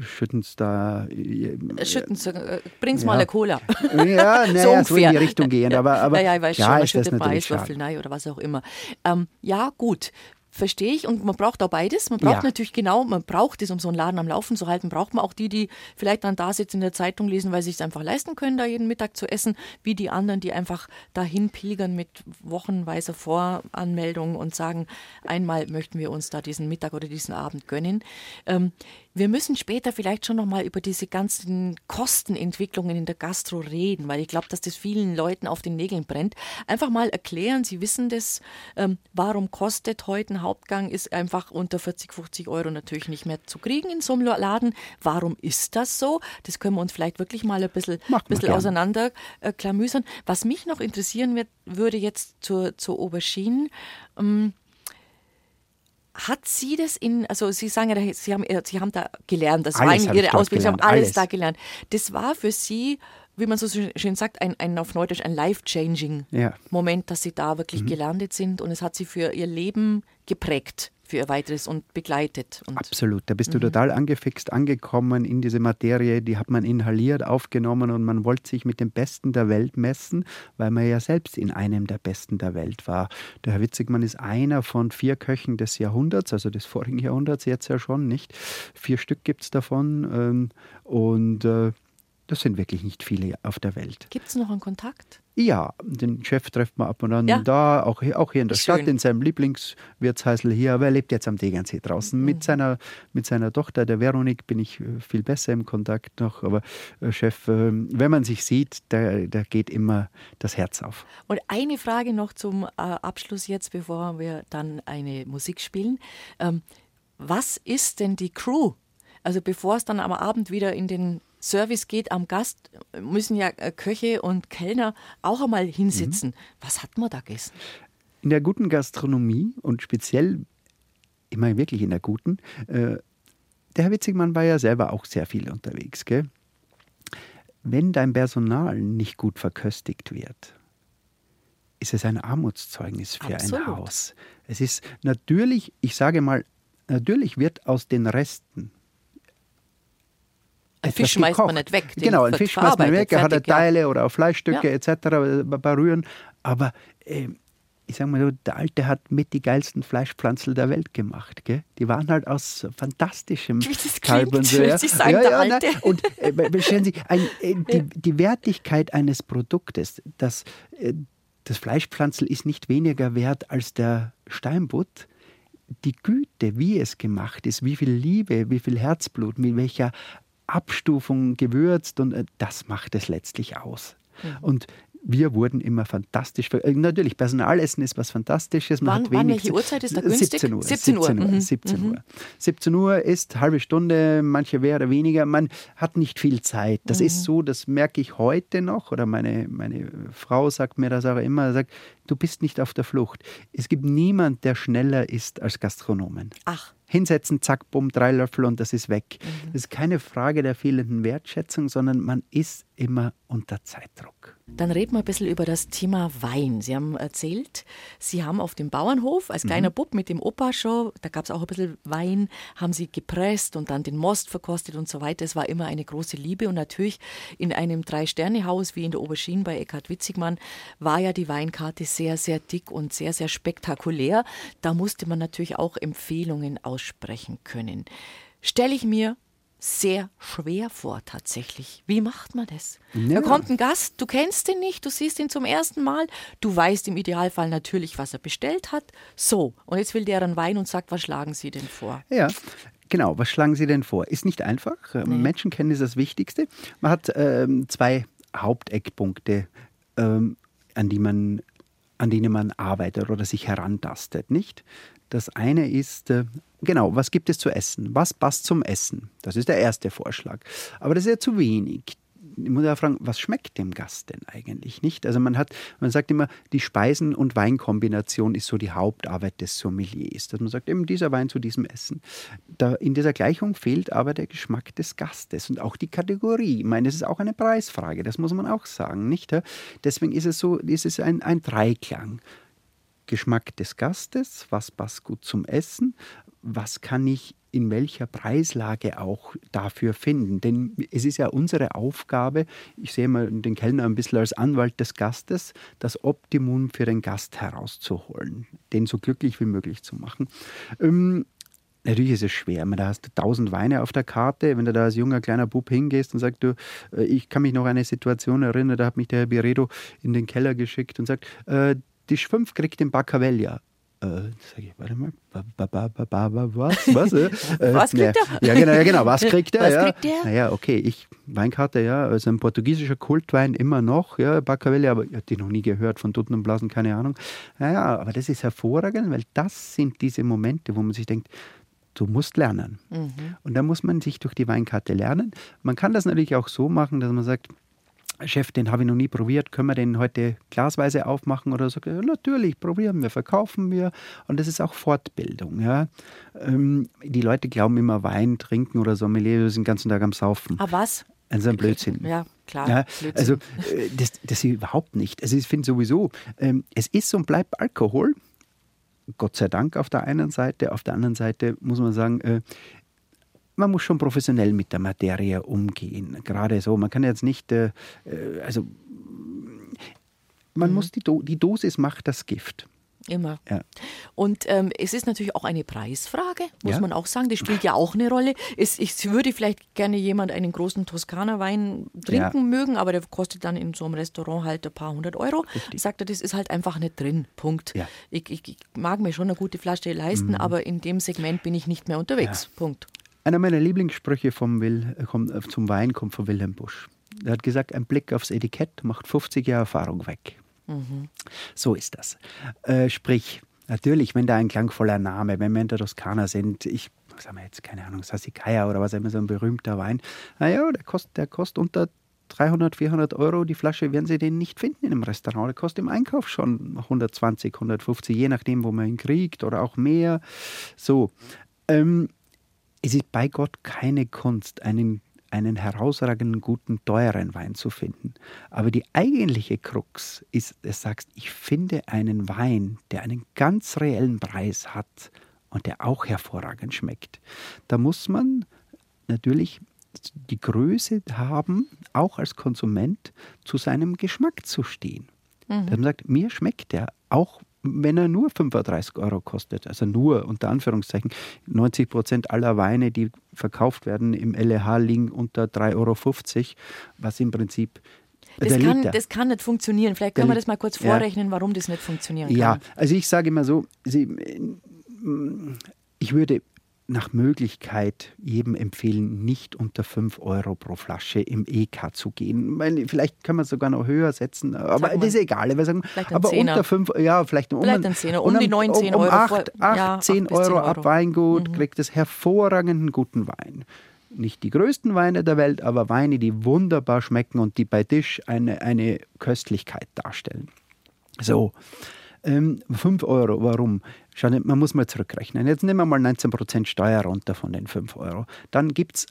schütten es da. Äh, schütten äh, bring's ja. mal eine Cola. Ja, *laughs* naja, so, so in die Richtung gehen. Aber, aber ja, ja, ich weiß ja, schon, ist das natürlich nein, oder was auch immer. Ähm, ja, gut verstehe ich. Und man braucht auch beides. Man braucht ja. natürlich genau, man braucht es, um so einen Laden am Laufen zu halten, braucht man auch die, die vielleicht dann da sitzen in der Zeitung lesen, weil sie es einfach leisten können, da jeden Mittag zu essen, wie die anderen, die einfach dahin pilgern mit wochenweiser Voranmeldung und sagen, einmal möchten wir uns da diesen Mittag oder diesen Abend gönnen. Ähm, wir müssen später vielleicht schon nochmal über diese ganzen Kostenentwicklungen in der Gastro reden, weil ich glaube, dass das vielen Leuten auf den Nägeln brennt. Einfach mal erklären, Sie wissen das, ähm, warum kostet heute ein Hauptgang, ist einfach unter 40, 50 Euro natürlich nicht mehr zu kriegen in so einem Laden. Warum ist das so? Das können wir uns vielleicht wirklich mal ein bisschen, bisschen auseinander äh, klamüsern. Was mich noch interessieren wird, würde jetzt zur, zur Aubergine. Ähm, hat sie das in, also Sie sagen ja, Sie haben, äh, Sie haben da gelernt, das alles war in Ihre Ausbildung, Sie haben alles, alles, da gelernt. Das war für Sie, wie man so schön sagt, ein, ein auf Neudeutsch ein life-changing ja. Moment, dass Sie da wirklich mhm. gelandet sind und es hat Sie für Ihr Leben geprägt für ihr weiteres und begleitet. Und Absolut, da bist mhm. du total angefixt, angekommen in diese Materie, die hat man inhaliert, aufgenommen und man wollte sich mit dem Besten der Welt messen, weil man ja selbst in einem der Besten der Welt war. Der Herr Witzigmann ist einer von vier Köchen des Jahrhunderts, also des vorigen Jahrhunderts jetzt ja schon, nicht? Vier Stück gibt es davon ähm, und äh, das sind wirklich nicht viele auf der Welt. Gibt es noch einen Kontakt? Ja, den Chef trifft man ab und an ja. da, auch, auch hier in der Schön. Stadt, in seinem Lieblingswirtshäusl hier. Aber er lebt jetzt am Degernsee draußen. Mhm. Mit, seiner, mit seiner Tochter, der Veronik, bin ich äh, viel besser im Kontakt noch. Aber äh, Chef, äh, wenn man sich sieht, da, da geht immer das Herz auf. Und eine Frage noch zum äh, Abschluss jetzt, bevor wir dann eine Musik spielen. Ähm, was ist denn die Crew? Also bevor es dann am Abend wieder in den Service geht am Gast, müssen ja äh, Köche und Kellner auch einmal hinsitzen. Mhm. Was hat man da gegessen? In der guten Gastronomie und speziell, ich meine wirklich in der guten, äh, der Herr Witzigmann war ja selber auch sehr viel unterwegs. Gell? Wenn dein Personal nicht gut verköstigt wird, ist es ein Armutszeugnis für Absolut. ein Haus. Es ist natürlich, ich sage mal, natürlich wird aus den Resten ein Fisch schmeißt man nicht weg. Genau, ein Fisch schmeißt man weg, er hat Teile ja. oder Fleischstücke ja. etc. berühren. Aber äh, ich sage mal so, der Alte hat mit die geilsten Fleischpflanzen der Welt gemacht. Gell? Die waren halt aus fantastischem Kalb und so. Ja. Sagen, ja, ja, Alte. Und äh, Sie, ein, äh, *laughs* die, die, Wertigkeit eines Produktes, das, äh, das Fleischpflanzel ist nicht weniger wert als der Steinbutt die Güte, wie es gemacht ist, wie viel Liebe, wie viel Herzblut, mit welcher Abstufung gewürzt und äh, das macht es letztlich aus. Mhm. Und wir wurden immer fantastisch. Äh, natürlich, Personalessen ist was Fantastisches. Man wann, hat wann welche Uhrzeit ist da günstig? 17 Uhr. 17 Uhr. 17 Uhr. Mhm. 17 Uhr. 17 Uhr ist halbe Stunde, manche wäre weniger. Man hat nicht viel Zeit. Das mhm. ist so, das merke ich heute noch. Oder meine, meine Frau sagt mir das auch immer. Sagt, du bist nicht auf der Flucht. Es gibt niemand, der schneller ist als Gastronomen. Ach hinsetzen, zack, bumm, drei Löffel und das ist weg. Mhm. Das ist keine Frage der fehlenden Wertschätzung, sondern man ist immer unter Zeitdruck. Dann reden wir ein bisschen über das Thema Wein. Sie haben erzählt, Sie haben auf dem Bauernhof als kleiner mhm. Bub mit dem Opa schon, da gab es auch ein bisschen Wein, haben Sie gepresst und dann den Most verkostet und so weiter. Es war immer eine große Liebe und natürlich in einem Drei-Sterne-Haus wie in der Aubergine bei Eckhard Witzigmann war ja die Weinkarte sehr, sehr dick und sehr, sehr spektakulär. Da musste man natürlich auch Empfehlungen aussprechen können. Stelle ich mir sehr schwer vor tatsächlich. Wie macht man das? Ja. Da kommt ein Gast, du kennst ihn nicht, du siehst ihn zum ersten Mal, du weißt im Idealfall natürlich, was er bestellt hat. So, und jetzt will der einen Wein und sagt, was schlagen Sie denn vor? Ja, Genau, was schlagen Sie denn vor? Ist nicht einfach. Ähm, nee. Menschenkenntnis ist das Wichtigste. Man hat ähm, zwei Haupteckpunkte, ähm, an, die man, an denen man arbeitet oder sich herantastet, nicht? Das eine ist, äh, genau, was gibt es zu essen? Was passt zum Essen? Das ist der erste Vorschlag. Aber das ist ja zu wenig. ich muss ja fragen, was schmeckt dem Gast denn eigentlich nicht? Also man hat, man sagt immer, die Speisen- und Weinkombination ist so die Hauptarbeit des Sommeliers. Dass man sagt, eben dieser Wein zu diesem Essen. Da, in dieser Gleichung fehlt aber der Geschmack des Gastes und auch die Kategorie. Ich meine, das ist auch eine Preisfrage, das muss man auch sagen, nicht? Deswegen ist es so, ist es ein, ein Dreiklang. Geschmack des Gastes, was passt gut zum Essen, was kann ich in welcher Preislage auch dafür finden. Denn es ist ja unsere Aufgabe, ich sehe mal den Kellner ein bisschen als Anwalt des Gastes, das Optimum für den Gast herauszuholen, den so glücklich wie möglich zu machen. Ähm, Natürlich ist es schwer. Da hast du tausend Weine auf der Karte. Wenn du da als junger kleiner Bub hingehst und sagst, du, äh, ich kann mich noch an eine Situation erinnern, da hat mich der Herr Biredo in den Keller geschickt und sagt, äh, Tisch 5 kriegt den Bacavella äh, sag ich, warte mal, ba, ba, ba, was? Was, äh, *laughs* was kriegt er? Ja, genau, ja, genau, was *laughs* kriegt er? Was ja. kriegt er? Naja, okay, ich, Weinkarte, ja, also ein portugiesischer Kultwein immer noch, ja, Bacavelle, aber ich habe die noch nie gehört, von Dutten und Blasen, keine Ahnung. Naja, aber das ist hervorragend, weil das sind diese Momente, wo man sich denkt, du musst lernen. Mhm. Und da muss man sich durch die Weinkarte lernen. Man kann das natürlich auch so machen, dass man sagt, Chef, den habe ich noch nie probiert, können wir den heute glasweise aufmachen oder so? Ja, natürlich, probieren wir, verkaufen wir. Und das ist auch Fortbildung. Ja. Ähm, die Leute glauben immer, Wein trinken oder Sommelier, wir sind den ganzen Tag am Saufen. Ah, was? Also ein Blödsinn. Ja, klar. Ja, also äh, das, das überhaupt nicht. Also ich finde sowieso, ähm, es ist und bleibt Alkohol. Gott sei Dank auf der einen Seite. Auf der anderen Seite muss man sagen, äh, man muss schon professionell mit der Materie umgehen. Gerade so, man kann jetzt nicht, äh, äh also man mhm. muss die, Do die Dosis macht das Gift. Immer. Ja. Und ähm, es ist natürlich auch eine Preisfrage, muss Ja. man auch sagen. Das spielt ja auch eine Rolle. Es, ich würde vielleicht gerne jemand einen großen Toskana-Wein trinken Ja. mögen, aber der kostet dann in so einem Restaurant halt ein paar hundert Euro. Richtig. Sagt er, das ist halt einfach nicht drin. Punkt. Mhm. Ich, ich, ich mag mir schon eine gute Flasche leisten, aber in dem Segment bin ich nicht mehr unterwegs. Punkt. Einer meiner Lieblingssprüche vom Will, äh, kommt, äh, zum Wein kommt von Wilhelm Busch. Er hat gesagt, ein Blick aufs Etikett macht 50 Jahre Erfahrung weg. So ist das. Äh, sprich, natürlich, wenn da ein klangvoller Name, wenn wir in der Toskana sind, ich sag mal jetzt, keine Ahnung, Sassicaia oder was immer, so ein berühmter Wein, naja, der kostet, der kostet unter 300, 400 Euro die Flasche, werden Sie den nicht finden in einem Restaurant. Der kostet im Einkauf schon 120, 150, je nachdem, wo man ihn kriegt oder auch mehr. So. Ähm, es ist bei Gott keine Kunst, einen, einen herausragenden, guten, teuren Wein zu finden. Aber die eigentliche Krux ist, dass du sagst, ich finde einen Wein, der einen ganz reellen Preis hat und der auch hervorragend schmeckt. Da muss man natürlich die Größe haben, auch als Konsument zu seinem Geschmack zu stehen. Dass man sagt, mir schmeckt der, auch wenn er nur 35 Euro kostet. Also nur, unter Anführungszeichen. 90 Prozent aller Weine, die verkauft werden im LEH, liegen unter 3,50 Euro, was im Prinzip Das kann, das kann nicht funktionieren. Vielleicht können wir das mal kurz Ja. vorrechnen, warum das nicht funktionieren kann. Ja, also ich sage immer so, ich würde nach Möglichkeit jedem empfehlen, nicht unter 5 Euro pro Flasche im EK zu gehen. Weil vielleicht kann man sogar noch höher setzen, aber das ist egal. Sagen, Vielleicht ein aber unter 5, ja, vielleicht um, Vielleicht ein Zehner, um und die am- 9, 10 um, um Euro 8, vor- 8, ja, 10 8 bis 10 Euro ab Euro. Mhm. Weingut kriegt es hervorragenden guten Wein. Nicht die größten Weine der Welt, aber Weine, die wunderbar schmecken und die bei Tisch eine, eine Köstlichkeit darstellen. So, ähm, 5 Euro, warum? Schau, man muss mal zurückrechnen. Jetzt nehmen wir mal 19% Steuer runter von den 5 Euro. Dann gibt es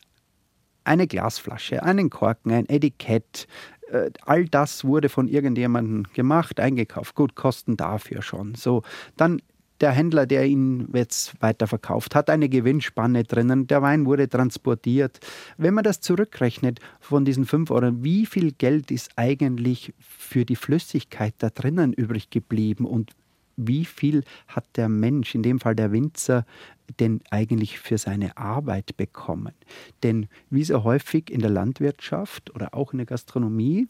eine Glasflasche, einen Korken, ein Etikett. Äh, all das wurde von irgendjemandem gemacht, eingekauft. Gut, Kosten dafür schon. So, dann der Händler, der ihn jetzt weiterverkauft, hat eine Gewinnspanne drinnen. Der Wein wurde transportiert. Wenn man das zurückrechnet von diesen 5 Euro, wie viel Geld ist eigentlich für die Flüssigkeit da drinnen übrig geblieben und wie viel hat der Mensch, in dem Fall der Winzer, denn eigentlich für seine Arbeit bekommen? Denn wie so häufig in der Landwirtschaft oder auch in der Gastronomie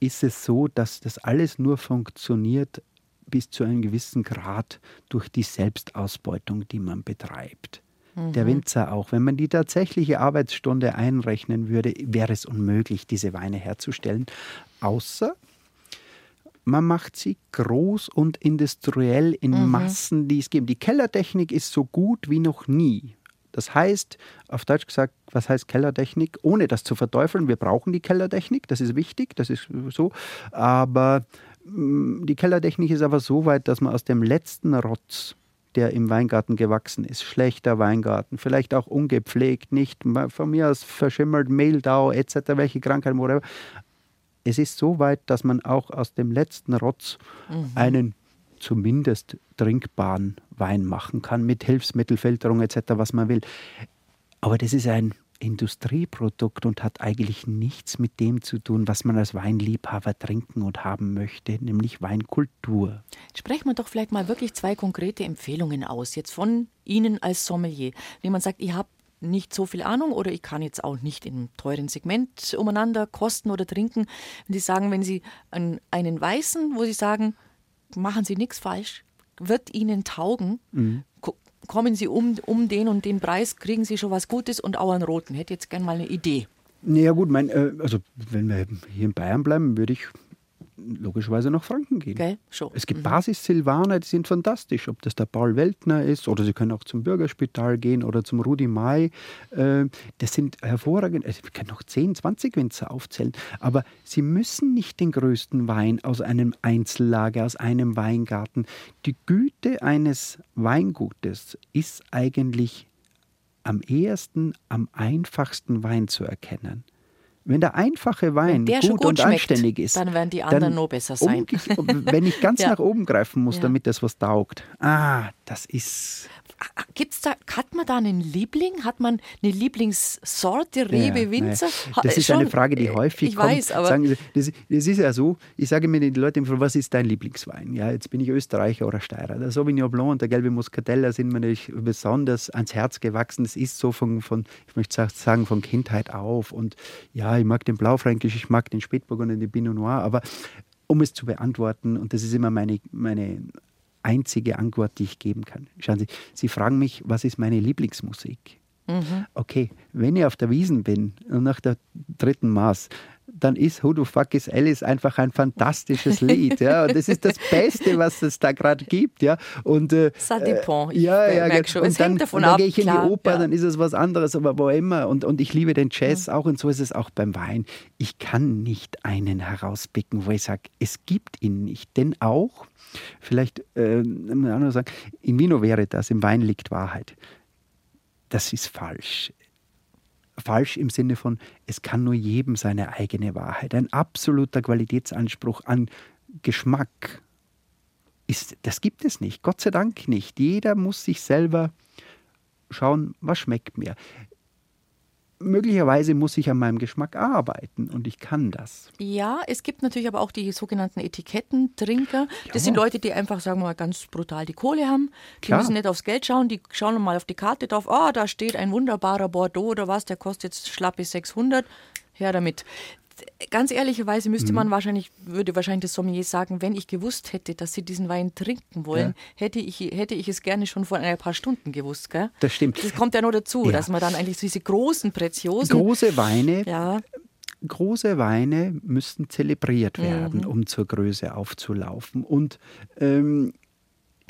ist es so, dass das alles nur funktioniert bis zu einem gewissen Grad durch die Selbstausbeutung, die man betreibt. Der Winzer auch. Wenn man die tatsächliche Arbeitsstunde einrechnen würde, wäre es unmöglich, diese Weine herzustellen. Außer man macht sie groß und industriell in Massen, die es gibt. Die Kellertechnik ist so gut wie noch nie. Das heißt, auf Deutsch gesagt, was heißt Kellertechnik? Ohne das zu verteufeln, wir brauchen die Kellertechnik, das ist wichtig, das ist so. Aber die Kellertechnik ist aber so weit, dass man aus dem letzten Rotz, der im Weingarten gewachsen ist, schlechter Weingarten, vielleicht auch ungepflegt, nicht von mir aus verschimmelt, Mehldau etc., welche Krankheiten, whatever. Es ist so weit, dass man auch aus dem letzten Rotz mhm. einen zumindest trinkbaren Wein machen kann, mit Hilfsmittelfilterung etc., was man will. Aber das ist ein Industrieprodukt und hat eigentlich nichts mit dem zu tun, was man als Weinliebhaber trinken und haben möchte, nämlich Weinkultur. Sprechen wir doch vielleicht mal wirklich zwei konkrete Empfehlungen aus, jetzt von Ihnen als Sommelier. Wenn man sagt, ich habe nicht so viel Ahnung oder ich kann jetzt auch nicht im teuren Segment umeinander kosten oder trinken. Wenn Sie sagen, wenn Sie einen, einen weißen, wo Sie sagen, machen Sie nichts falsch, wird Ihnen taugen, mhm. Kommen Sie um, um den und den Preis, kriegen Sie schon was Gutes und auch einen roten. Hätte jetzt gerne mal eine Idee. Naja gut, mein, äh, also wenn wir hier in Bayern bleiben, würde ich logischerweise nach Franken gehen. Okay, schon. Es gibt mhm. Basis-Silvaner, die sind fantastisch. Ob das der Paul Weltner ist oder Sie können auch zum Bürgerspital gehen oder zum Rudi Mai. Äh, das sind hervorragend. Also ich kann noch 10, 20 Winzer aufzählen. Aber Sie müssen nicht den größten Wein aus einem Einzellager, aus einem Weingarten. Die Güte eines Weingutes ist eigentlich am ehesten, am einfachsten Wein zu erkennen. Wenn der einfache Wein der gut, gut, und schmeckt, anständig ist, dann werden die anderen noch besser sein. wenn ich ganz *laughs* ja. nach oben greifen muss, ja. damit das was taugt. Ah, das ist. Gibt's da, hat man da einen Liebling? Hat man eine Lieblingssorte, Rebe, ja, Winzer? Das ist Schon, eine Frage, die häufig ich kommt. Weiß, aber Sagen das, das, ist ja so, ich sage mir den Leuten, was ist dein Lieblingswein? Ja, jetzt bin ich Österreicher oder Steirer. Der Sauvignon Blanc und der gelbe Muscatella sind mir natürlich besonders ans Herz gewachsen. Das ist so von, von ich möchte sagen, von Kindheit auf. Und ja, ich mag den Blaufränkisch, ich mag den Spätburgunder und den Pinot Noir, aber um es zu beantworten, und das ist immer meine, meine einzige Antwort, die ich geben kann. Schauen Sie, Sie fragen mich, was ist meine Lieblingsmusik? Mhm. Okay, wenn ich auf der Wiesen bin und nach der dritten Maß, dann ist Who the Fuck is Alice einfach ein fantastisches Lied. Ja? Und das ist das Beste, was es da gerade gibt. Ja? Und, äh, Ça dépend. Ich ja, ja, merke schon. Und es dann, hängt davon und dann gehe ich in die Oper, ja. dann ist es was anderes, aber wo immer. Und, und ich liebe den Jazz ja. auch und so ist es auch beim Wein. Ich kann nicht einen herauspicken, wo ich sage, es gibt ihn nicht. Denn auch, vielleicht äh, sagen, in Vino wäre das, im Wein liegt Wahrheit. Das ist falsch falsch im Sinne von, es kann nur jedem seine eigene Wahrheit. Ein absoluter Qualitätsanspruch an Geschmack ist, das gibt es nicht. Gott sei Dank nicht. Jeder muss sich selber schauen, was schmeckt mir möglicherweise muss ich an meinem Geschmack arbeiten und ich kann das. Ja, es gibt natürlich aber auch die sogenannten Etikettentrinker. Das ja. sind Leute, die einfach, sagen wir mal, ganz brutal die Kohle haben. Die Klar. müssen nicht aufs Geld schauen, die schauen mal auf die Karte drauf. Ah, oh, da steht ein wunderbarer Bordeaux oder was, der kostet jetzt schlappe 600. Her damit ganz ehrlicherweise müsste man mhm. wahrscheinlich, würde wahrscheinlich das Sommelier sagen, wenn ich gewusst hätte, dass sie diesen Wein trinken wollen, ja. hätte, ich, hätte ich es gerne schon vor ein paar Stunden gewusst. Gell? Das stimmt. Das kommt ja noch dazu, ja. dass man dann eigentlich diese großen Preziosen. Große Weine. Ja. Große Weine müssten zelebriert werden, mhm. um zur Größe aufzulaufen. Und ähm,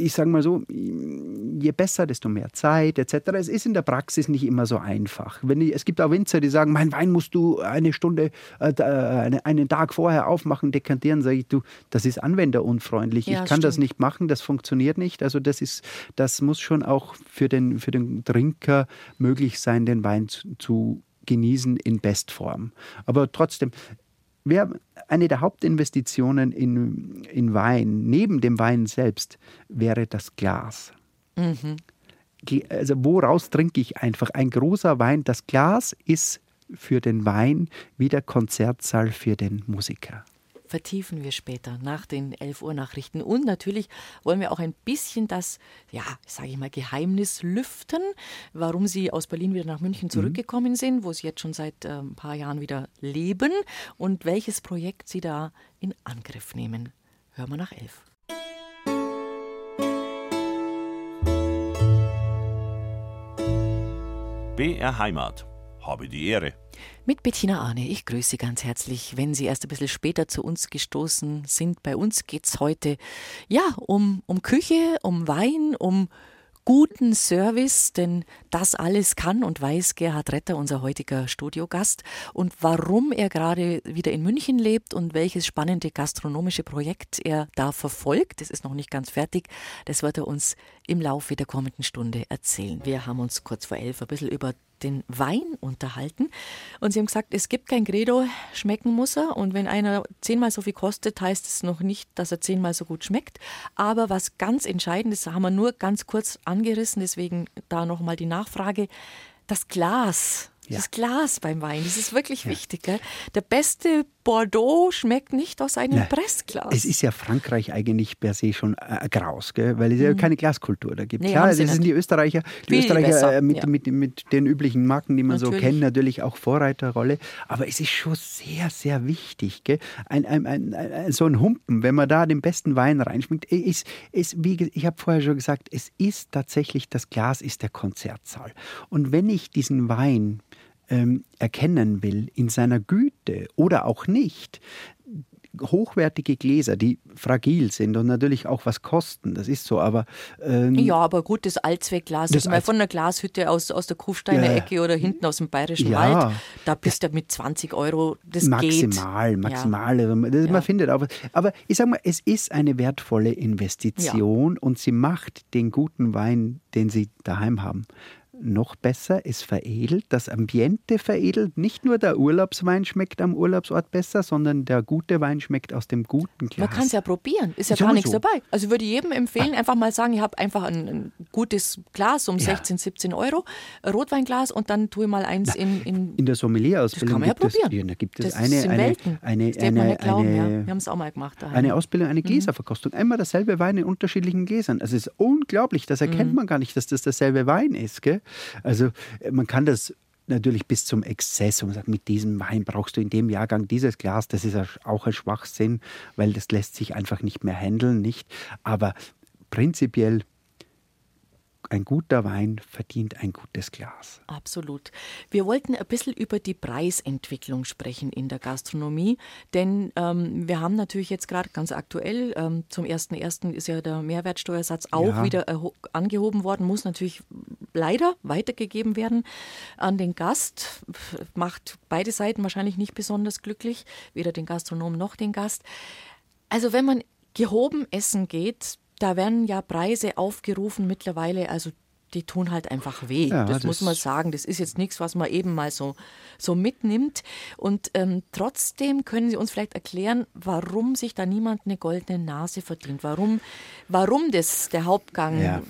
ich sage mal so, je besser, desto mehr Zeit etc. Es ist in der Praxis nicht immer so einfach. Wenn ich, es gibt auch Winzer, die sagen, mein Wein musst du eine Stunde, äh, äh einen Tag vorher aufmachen, dekantieren. Sage ich, du, das ist anwenderunfreundlich. Ja, ich kann stimmt. das nicht machen, das funktioniert nicht. Also das ist, das muss schon auch für den, für den Trinker möglich sein, den Wein zu, zu genießen in Bestform. Aber trotzdem, wer eine der Hauptinvestitionen in, in Wein, neben dem Wein selbst, wäre das Glas. Mhm. Also woraus trinke ich einfach? Ein großer Wein, das Glas ist für den Wein wie der Konzertsaal für den Musiker vertiefen wir später nach den 11 Uhr Nachrichten. Und natürlich wollen wir auch ein bisschen das, ja, sage ich mal, Geheimnis lüften, warum Sie aus Berlin wieder nach München mhm. zurückgekommen sind, wo Sie jetzt schon seit äh, ein paar Jahren wieder leben und welches Projekt Sie da in Angriff nehmen. Hören wir nach 11. BR Heimat. Habe die Ehre. Mit Bettina Arne, ich grüße Sie ganz herzlich. Wenn Sie erst ein bisschen später zu uns gestoßen sind, bei uns geht es heute ja um, um Küche, um Wein, um guten Service, denn das alles kann und weiß Gerhard Retter, unser heutiger Studiogast. Und warum er gerade wieder in München lebt und welches spannende gastronomische Projekt er da verfolgt, das ist noch nicht ganz fertig, das wird er uns im Laufe der kommenden Stunde erzählen. Wir haben uns kurz vor elf ein bisschen über den Wein unterhalten. Und sie haben gesagt, es gibt kein Credo, schmecken muss er. Und wenn einer zehnmal so viel kostet, heißt es noch nicht, dass er zehnmal so gut schmeckt. Aber was ganz entscheidend ist, haben wir nur ganz kurz angerissen, deswegen da nochmal die Nachfrage. Das Glas ja. Das Glas beim Wein, das ist wirklich ja. wichtig. Gell? Der beste Bordeaux schmeckt nicht aus einem Na, Pressglas. Es ist ja Frankreich eigentlich per se schon äh, graus, gell? weil es mhm. ja keine Glaskultur da gibt. Nee, Klar, das sind nicht. die Österreicher, die Viel Österreicher äh, mit, ja. mit, mit, den üblichen Marken, die man natürlich. so kennt, natürlich auch Vorreiterrolle. Aber es ist schon sehr, sehr wichtig. Ein, ein, ein, so ein Humpen, wenn man da den besten Wein reinschmeckt, ist, ist wie ich habe vorher schon gesagt, es ist tatsächlich, das Glas ist der Konzertsaal. Und wenn ich diesen Wein ähm, erkennen will, in seiner Güte oder auch nicht, hochwertige Gläser, die fragil sind und natürlich auch was kosten, das ist so, aber... Ähm, ja, aber gut, das Allzweckglas, das also mal von einer Glashütte aus, aus der Kufsteiner ja, Ecke oder hinten aus dem Bayerischen ja, Wald, da bist du mit 20 Euro, das maximal, geht. Maximal, ja. Also das, man findet auch Aber ich sage mal, es ist eine wertvolle Investition und sie macht den guten Wein, den Sie daheim haben, noch besser, es veredelt, das Ambiente veredelt. Nicht nur der Urlaubswein schmeckt am Urlaubsort besser, sondern der gute Wein schmeckt aus dem guten Glas. Man kann es ja probieren, ist ja ist gar nichts so. dabei. Also würde ich jedem empfehlen, ah. einfach mal sagen, ich habe einfach ein, ein, gutes Glas um ja. 16, 17 Euro, Rotweinglas und dann tue ich mal eins Na, in, in... In der Sommelier-Ausbildung gibt, ja es, ja, da gibt es eine, eine, eine, eine, glauben, eine, ja. Wir haben es auch mal gemacht. Daheim. Eine Ausbildung, eine mhm. Gläserverkostung. Einmal dasselbe Wein in unterschiedlichen Gläsern. Also es ist unglaublich, das erkennt mhm. man gar nicht, dass das derselbe Wein ist. Gell? Also äh, man kann das natürlich bis zum Exzess und man sagt, mit diesem Wein brauchst du in dem Jahrgang dieses Glas. Das ist auch ein Schwachsinn, weil das lässt sich einfach nicht mehr handeln, nicht? Aber prinzipiell ein guter Wein verdient ein gutes Glas. Absolut. Wir wollten ein bisschen über die Preisentwicklung sprechen in der Gastronomie, denn ähm, wir haben natürlich jetzt gerade ganz aktuell, ähm, zum 1.1. ist ja der Mehrwertsteuersatz auch ja. wieder angehoben worden, muss natürlich leider weitergegeben werden an den Gast. Macht beide Seiten wahrscheinlich nicht besonders glücklich, weder den Gastronom noch den Gast. Also wenn man gehoben essen geht, da werden ja Preise aufgerufen mittlerweile, also die tun halt einfach weh. Ja, das, das, muss man sagen. Das ist jetzt nichts, was man eben mal so, so mitnimmt. Und ähm, trotzdem können Sie uns vielleicht erklären, warum sich da niemand eine goldene Nase verdient. Warum, warum das der Hauptgang ja.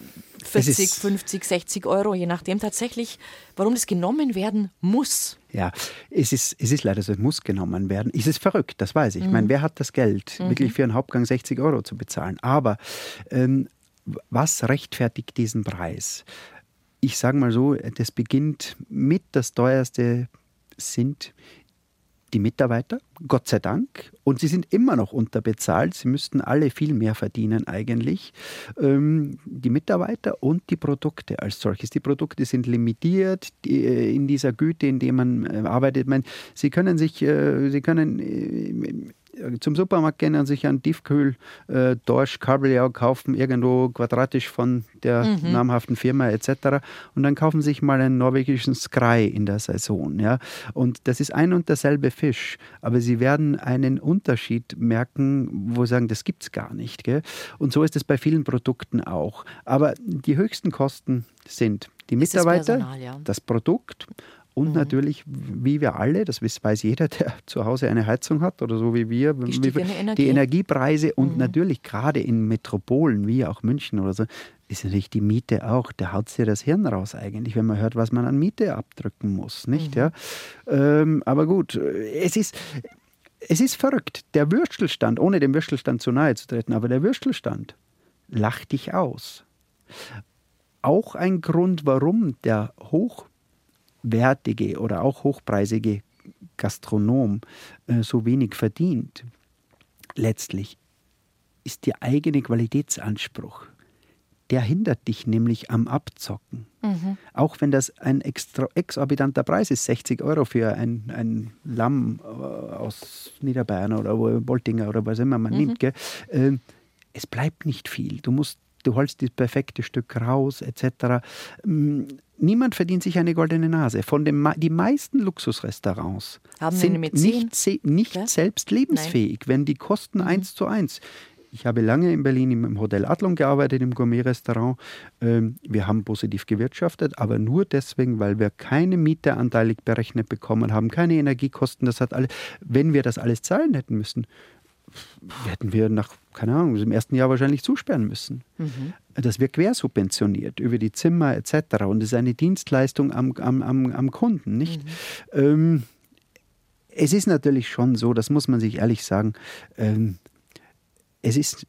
40, 50, 60 Euro, je nachdem tatsächlich, warum das genommen werden muss. Ja, es ist, es ist leider so, es muss genommen werden. Es ist verrückt, das weiß ich. Mhm. Ich meine, wer hat das Geld, mhm. wirklich für einen Hauptgang 60 Euro zu bezahlen? Aber ähm, was rechtfertigt diesen Preis? Ich sage mal so, das beginnt mit das teuerste sind die Mitarbeiter, Gott sei Dank. Und sie sind immer noch unterbezahlt. Sie müssten alle viel mehr verdienen eigentlich. Ähm, die Mitarbeiter und die Produkte als solches. Die Produkte sind limitiert die, äh, in dieser Güte, in der man äh, arbeitet. Man, sie können sich, äh, sie können zum Supermarkt gehen und sich einen Tiefkühl äh, Dorsch Kabeljau kaufen, irgendwo quadratisch von der mhm. namhaften Firma etc. Und dann kaufen sich mal einen norwegischen Skrei in der Saison. Ja? Und das ist ein und derselbe Fisch, aber sie werden einen Unterschied merken, wo sie sagen, das gibt es gar nicht. Gell? Und so ist es bei vielen Produkten auch. Aber die höchsten Kosten sind die Mitarbeiter, das, Personal, ja. das Produkt und mhm. natürlich, wie wir alle, das weiß jeder, *laughs* der zu Hause eine Heizung hat oder so wie wir, die, Energie. die Energiepreise und mhm. natürlich gerade in Metropolen wie auch München oder so, ist natürlich die Miete auch, da haut sich das Hirn raus eigentlich, wenn man hört, was man an Miete abdrücken muss, nicht? Mhm. Ja? Ähm, aber gut, es ist, es ist verrückt. Der Würstelstand, ohne dem Würstelstand zu nahe zu treten, aber der Würstelstand lacht dich aus. Auch ein Grund, warum der hoch wertige oder auch hochpreisige Gastronom äh, so wenig verdient, letztlich ist der eigene Qualitätsanspruch. Der hindert dich nämlich am Abzocken. Mhm. Auch wenn das ein extra, exorbitanter Preis ist, 60 Euro für ein, ein Lamm äh, aus Niederbayern oder Boltinger oder was immer man mhm. nimmt. Äh, es bleibt nicht viel. Du musst du holst das perfekte Stück raus, etc. Mm, niemand verdient sich eine goldene Nase. Von dem, die meisten Luxusrestaurants Haben sind nicht, nicht Ja? selbst lebensfähig, wenn die kosten Mhm. eins zu eins. Ich habe lange in Berlin im Hotel Adlon gearbeitet, im Gourmet-Restaurant. Ähm, Wir haben positiv gewirtschaftet, aber nur deswegen, weil wir keine Miete anteilig berechnet bekommen haben, keine Energiekosten. Das hat alle. Wenn wir das alles zahlen hätten müssen, hätten wir nach, keine Ahnung, im ersten Jahr wahrscheinlich zusperren müssen. Das wird quersubventioniert über die Zimmer etc. Und es ist eine Dienstleistung am, am, am, am Kunden, nicht? Ähm, es ist natürlich schon so, das muss man sich ehrlich sagen, ähm, es ist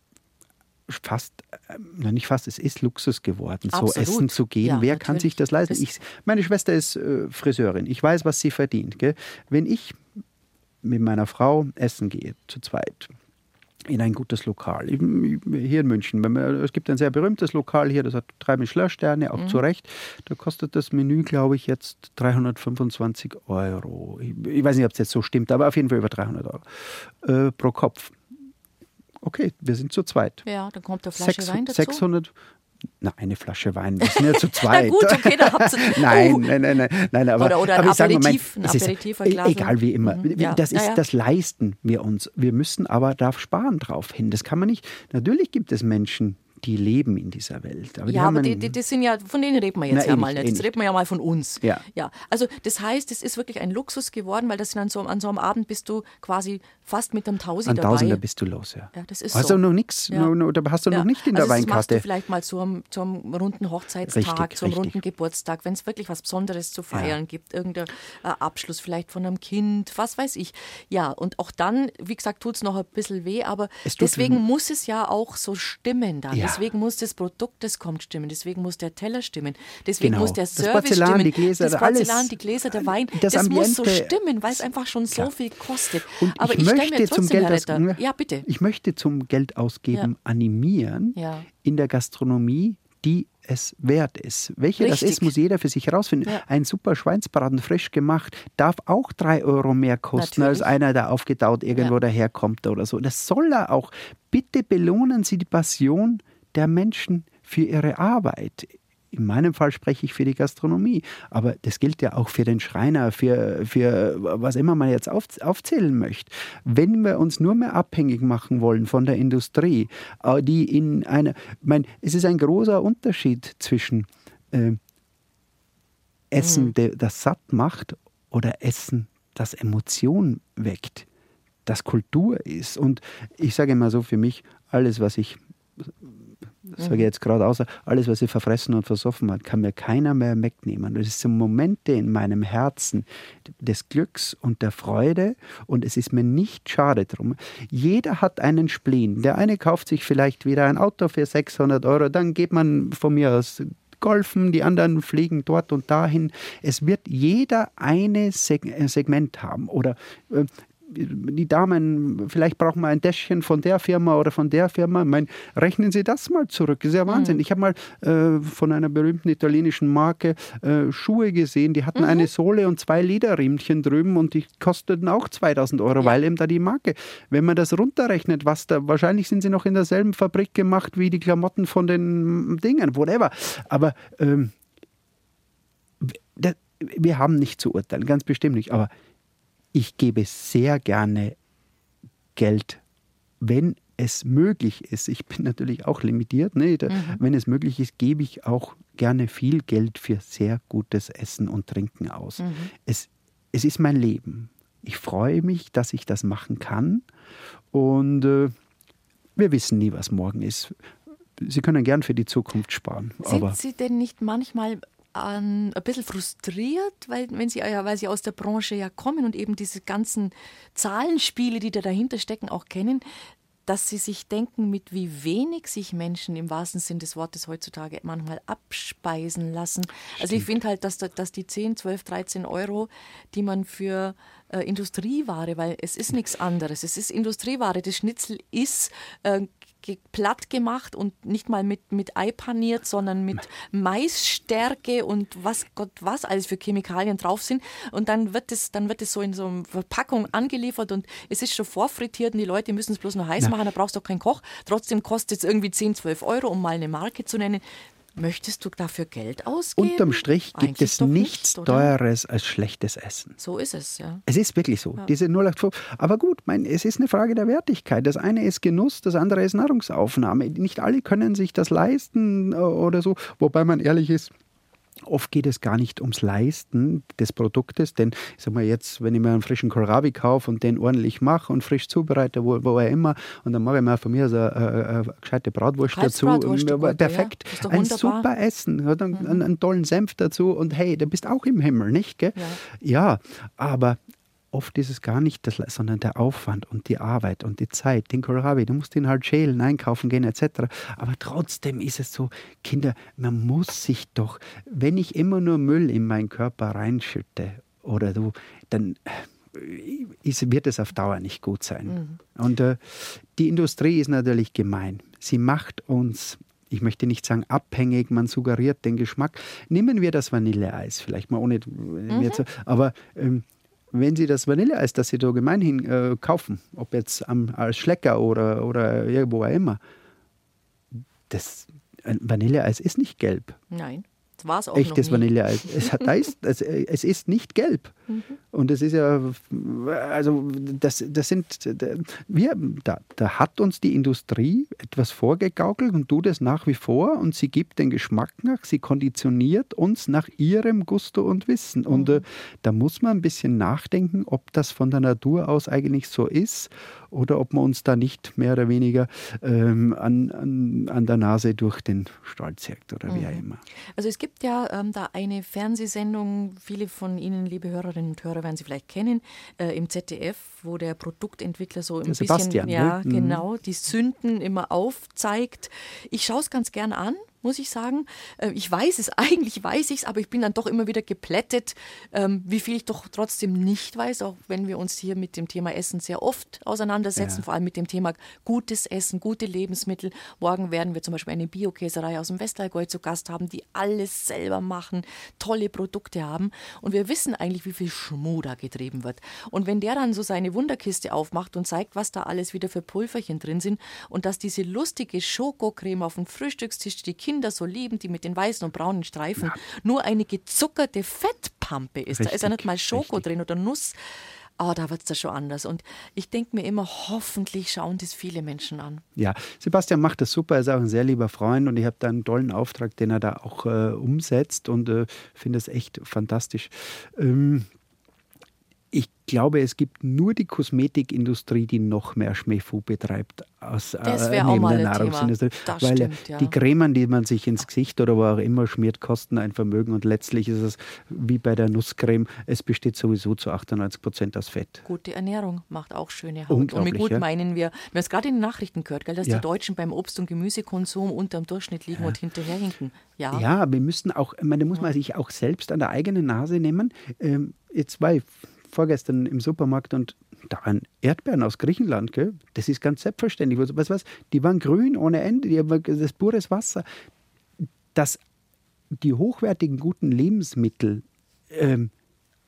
fast, ähm, na nicht fast, es ist Luxus geworden, so Absolut. essen zu gehen. Ja, Wer kann natürlich. sich das leisten? Ich, meine Schwester ist äh, Friseurin. Ich weiß, was sie verdient. Gell? Wenn ich mit meiner Frau essen gehe, zu zweit, in ein gutes Lokal. Hier in München. Es gibt ein sehr berühmtes Lokal hier, das hat drei Michelin-Sterne, auch zu Recht. Da kostet das Menü, glaube ich, jetzt 325 Euro. Ich, weiß nicht, ob es jetzt so stimmt, aber auf jeden Fall über 300 Euro äh, pro Kopf. Okay, wir sind zu zweit. Ja, dann kommt eine Flasche Sechs- Wein dazu. 600. Na, eine Flasche Wein. Wir sind ja zu *laughs* zweit. gut, okay, da habt *laughs* ihr- nein, Oh. nein, nein, nein, nein. Aber, Oder- oder ein aber ich sage Aperitif, ist- ein Glas Egal wie immer. Mhm, ja. Das, ist, Ja, das leisten wir uns. Wir müssen aber darauf sparen drauf hin. Das kann man nicht. Natürlich gibt es Menschen, die leben in dieser Welt. Aber ja, aber die, die, die sind ja, von denen reden wir jetzt Na, ja eh mal nicht, eh Jetzt reden wir ja mal von uns. Ja. ja. Also das heißt, es ist wirklich ein Luxus geworden, weil das sind an so, an so einem Abend bist du quasi fast mit einem Tausi An dabei. Tausender bist du los, ja. Ja, das ist hast so. du noch nichts, Ja. no, hast du Ja. noch nicht in also der Das machst Weinkarte. du vielleicht mal zum, zum runden Hochzeitstag, Richtig, zum richtig. runden Geburtstag, wenn es wirklich was Besonderes zu feiern gibt, irgendein äh, Abschluss vielleicht von einem Kind, was weiß ich. Ja, und auch dann, wie gesagt, tut es noch ein bisschen weh, aber deswegen muss es ja auch so stimmen dann. Ja. Deswegen muss das Produkt, das kommt, stimmen. Deswegen muss der Teller stimmen. Deswegen Genau. muss der Das Service Porzellan, stimmen. die Gläser, das alles. Porzellan, die Gläser, der Wein. Das Das, muss so stimmen, weil es einfach schon so Klar. viel kostet. Und aber ich, ich, möchte mir zum trotzdem, Geld Herr aus, Retter, ja bitte. Ich möchte zum Geld ausgeben Ja. animieren Ja. in der Gastronomie, die es wert ist. Welche das Richtig. ist, muss jeder für sich herausfinden. Ja. Ein super Schweinsbraten, frisch gemacht, darf auch drei Euro mehr kosten als Natürlich. einer, der aufgetaut irgendwo Ja. daherkommt oder so. Das soll er auch. Bitte belohnen Sie die Passion der Menschen für ihre Arbeit. In meinem Fall spreche ich für die Gastronomie, aber das gilt ja auch für den Schreiner, für, für was immer man jetzt auf, aufzählen möchte. Wenn wir uns nur mehr abhängig machen wollen von der Industrie, äh, die in einer, ich meine, es ist ein großer Unterschied zwischen äh, Essen, der, das satt macht, oder Essen, das Emotion weckt, das Kultur ist. Und ich sage immer so für mich, alles, was ich das sage ich jetzt gerade außer, alles, was ich verfressen und versoffen hat, kann mir keiner mehr wegnehmen. Das sind Momente in meinem Herzen des Glücks und der Freude und es ist mir nicht schade drum. Jeder hat einen Spleen. Der eine kauft sich vielleicht wieder ein Auto für 600 Euro, dann geht man von mir aus golfen, die anderen fliegen dort und dahin. Es wird jeder eine Seg äh, Segment haben oder äh, die Damen, vielleicht brauchen wir ein Täschchen von der Firma oder von der Firma. Ich meine, rechnen Sie das mal zurück. Das ist ja Wahnsinn. Ich habe mal äh, von einer berühmten italienischen Marke äh, Schuhe gesehen, die hatten eine Sohle und zwei Lederriemchen drüben und die kosteten auch 2000 Euro, weil eben da die Marke. Wenn man das runterrechnet, was da, wahrscheinlich sind sie noch in derselben Fabrik gemacht wie die Klamotten von den Dingen, whatever. Aber ähm, da- wir haben nicht zu urteilen, ganz bestimmt nicht. Aber ich gebe sehr gerne Geld, wenn es möglich ist. Ich bin natürlich auch limitiert. Ne? Da, Wenn es möglich ist, gebe ich auch gerne viel Geld für sehr gutes Essen und Trinken aus. Es, es ist mein Leben. Ich freue mich, dass ich das machen kann. Und äh, wir wissen nie, was morgen ist. Sie können gern für die Zukunft sparen. Sind Sie denn nicht manchmal ein bisschen frustriert, weil, wenn Sie, ja, weil Sie aus der Branche ja kommen und eben diese ganzen Zahlenspiele, die da dahinter stecken, auch kennen, dass Sie sich denken, mit wie wenig sich Menschen im wahrsten Sinn des Wortes heutzutage manchmal abspeisen lassen. Also ich finde halt, dass, da- dass die 10, 12, 13 Euro, die man für äh, Industrieware, weil es ist nichts anderes, es ist Industrieware, das Schnitzel ist äh, platt gemacht und nicht mal mit, mit Ei paniert, sondern mit Maisstärke und was Gott was alles für Chemikalien drauf sind. Und dann wird es, dann wird es so in so einer Verpackung angeliefert und es ist schon vorfrittiert und die Leute müssen es bloß noch heiß Na. machen, da brauchst du auch keinen Koch. Trotzdem kostet es irgendwie 10, 12 Euro, um mal eine Marke zu nennen. Möchtest du dafür Geld ausgeben? Unterm Strich gibt Eigentlich es nichts nicht, Teureres als schlechtes Essen. So ist es, ja. Es ist wirklich so. Ja. Diese 085. Aber gut, mein, es ist eine Frage der Wertigkeit. Das eine ist Genuss, das andere ist Nahrungsaufnahme. Nicht alle können sich das leisten äh, oder so. Wobei man ehrlich ist, Oft geht es gar nicht ums Leisten des Produktes, denn ich sag mal jetzt, wenn ich mir einen frischen Kohlrabi kaufe und den ordentlich mache und frisch zubereite, wo, wo er immer, und dann mache ich mir von mir so eine, eine, eine gescheite Bratwurst dazu. Perfekt. Ja, ein super Essen, hat einen, mhm. einen, einen, tollen Senf dazu und hey, du bist auch im Himmel, nicht? Gell? Ja. ja, aber oft ist es gar nicht das, sondern der Aufwand und die Arbeit und die Zeit. Den Kohlrabi, du musst ihn halt schälen, einkaufen gehen etc. Aber trotzdem ist es so, Kinder, man muss sich doch, wenn ich immer nur Müll in meinen Körper reinschütte oder du, dann äh, ist, wird es auf Dauer nicht gut sein. Mhm. Und äh, die Industrie ist natürlich gemein. Sie macht uns ich möchte nicht sagen abhängig, man suggeriert den Geschmack. Nehmen wir das Vanilleeis, vielleicht mal ohne, mhm. aber ähm, wenn Sie das Vanilleeis, das Sie da gemeinhin äh, kaufen, ob jetzt am, als Schlecker oder, oder irgendwo auch immer, das Vanilleeis ist nicht gelb. Nein war es auch Echtes Vanilleeis. Es, hat, heißt, es, es ist nicht gelb. Mhm. Und es ist ja, also das, das sind, wir, da, da hat uns die Industrie etwas vorgegaukelt und tut es nach wie vor und sie gibt den Geschmack nach, sie konditioniert uns nach ihrem Gusto und Wissen. Und mhm. äh, da muss man ein bisschen nachdenken, ob das von der Natur aus eigentlich so ist oder ob man uns da nicht mehr oder weniger ähm, an, an, an der Nase durch den Stall zirkt oder wie auch mhm. immer. Also es gibt ja ähm, da eine Fernsehsendung, viele von Ihnen, liebe Hörerinnen und Hörer, werden Sie vielleicht kennen, äh, im ZDF, wo der Produktentwickler so ein der bisschen, Sebastian, ja, ne? genau, die Sünden immer aufzeigt. Ich schaue es ganz gern an, muss ich sagen. Äh, ich weiß es, *laughs* eigentlich weiß ich es, aber ich bin dann doch immer wieder geplättet, ähm, wie viel ich doch trotzdem nicht weiß, auch wenn wir uns hier mit dem Thema Essen sehr oft auseinandersetzen, ja. vor allem mit dem Thema gutes Essen, gute Lebensmittel. Morgen werden wir zum Beispiel eine Biokäserei aus dem Westallgäu zu Gast haben, die alles selber machen, tolle Produkte haben. Und wir wissen eigentlich, wie viel Schmuh da getrieben wird. Und wenn der dann so seine Wunderkiste aufmacht und zeigt, was da alles wieder für Pulverchen drin sind und dass diese lustige Schokocreme auf dem Frühstückstisch die Kinder Kinder so lieben, die mit den weißen und braunen Streifen, ja. nur eine gezuckerte Fettpampe ist. Richtig, da ist ja nicht mal Schoko richtig. drin oder Nuss. Oh, da wird es da schon anders. Und ich denke mir immer, hoffentlich schauen das viele Menschen an. Ja, Sebastian macht das super. Er ist auch ein sehr lieber Freund und ich habe da einen tollen Auftrag, den er da auch äh, umsetzt und äh, finde es echt fantastisch. Ähm, glaube, es gibt nur die Kosmetikindustrie, die noch mehr Schmefu betreibt aus das äh, neben der Nahrungsindustrie. Weil stimmt, ja. die Cremen, die man sich ins Gesicht oder wo auch immer schmiert, kosten ein Vermögen und letztlich ist es wie bei der Nusscreme, es besteht sowieso zu 98 Prozent aus Fett. Gute Ernährung macht auch schöne Haut. Und mit gut ja. meinen wir, wir haben es gerade in den Nachrichten gehört, gell, dass ja. die Deutschen beim Obst- und Gemüsekonsum unter dem Durchschnitt liegen und hinterherhinken. Ja. ja, wir müssen auch, ich meine, da muss man sich auch selbst an der eigenen Nase nehmen. Ähm, jetzt ich vorgestern im Supermarkt und da waren Erdbeeren aus Griechenland, gell? das ist ganz selbstverständlich. Was, was, die waren grün ohne Ende, die haben das pures Wasser. Dass die hochwertigen, guten Lebensmittel ähm,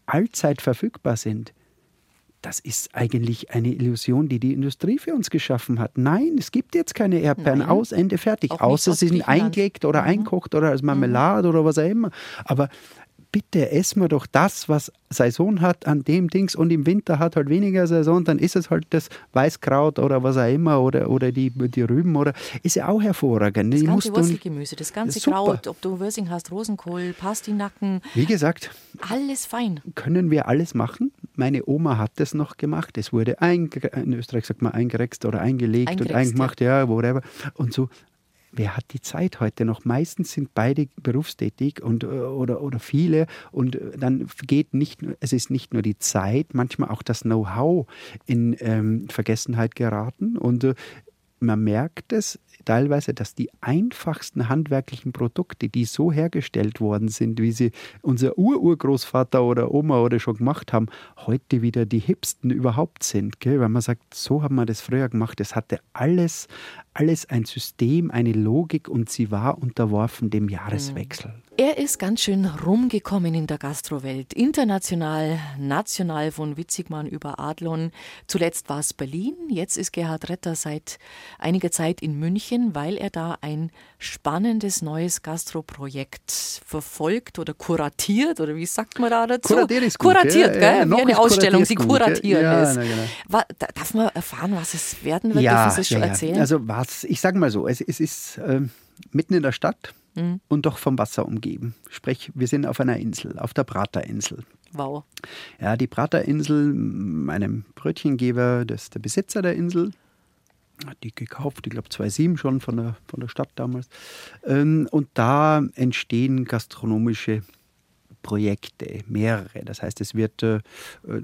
allzeit verfügbar sind, das ist eigentlich eine Illusion, die die Industrie für uns geschaffen hat. Nein, es gibt jetzt keine Erdbeeren, Nein. aus, Ende, fertig. Außer sie sind eingelegt oder mhm. einkocht oder als Marmelade mhm. oder was auch immer. Aber bitte essen wir doch das, was Saison hat an dem Dings und im Winter hat halt weniger Saison, dann ist es halt das Weißkraut oder was auch immer oder, oder die, die Rüben oder ist ja auch hervorragend. Das die ganze Wurzelgemüse, das ganze super. Kraut, ob du Würsing hast, Rosenkohl, Pastinaken. Wie gesagt, alles fein. Können wir alles machen? Meine Oma hat das noch gemacht. Es wurde in Österreich sagt man eingerext oder eingelegt und eingemacht, ja, whatever. Und so wer hat die Zeit heute noch? Meistens sind beide berufstätig und, äh, oder, oder viele und äh, dann geht nicht, es ist nicht nur die Zeit, manchmal auch das Know-how in ähm, Vergessenheit geraten und äh, man merkt es teilweise, dass die einfachsten handwerklichen Produkte, die so hergestellt worden sind, wie sie unser Ururgroßvater oder Oma oder schon gemacht haben, heute wieder die hipsten überhaupt sind. Gell? Weil man sagt, so haben wir das früher gemacht. Es hatte alles, alles ein System, eine Logik und sie war unterworfen dem Jahreswechsel. Er ist ganz schön rumgekommen in der Gastrowelt. International, national von Witzigmann über Adlon. Zuletzt war es Berlin. Jetzt ist Gerhard Retter seit einiger Zeit in München, weil er da ein spannendes neues Gastroprojekt verfolgt oder kuratiert. Oder wie sagt man da dazu? Kuratiert ist gut. Kuratiert, ja, gell? Wie eine Ausstellung, sie kuratieren ja, ist. Na, genau. Darf man erfahren, was es werden wird? Ja, Dürfen Sie es schon ja, erzählen? Also was, ich sage mal so, es, es ist äh, mitten in der Stadt mhm. und doch vom Wasser umgeben. Sprich, wir sind auf einer Insel, auf der Praterinsel. Wow. Ja, die Praterinsel, meinem Brötchengeber, das ist der Besitzer der Insel, hat die gekauft, ich glaube 2007 schon von der, von der Stadt damals. Ähm, und da entstehen gastronomische Projekte, mehrere. Das heißt, es wird äh,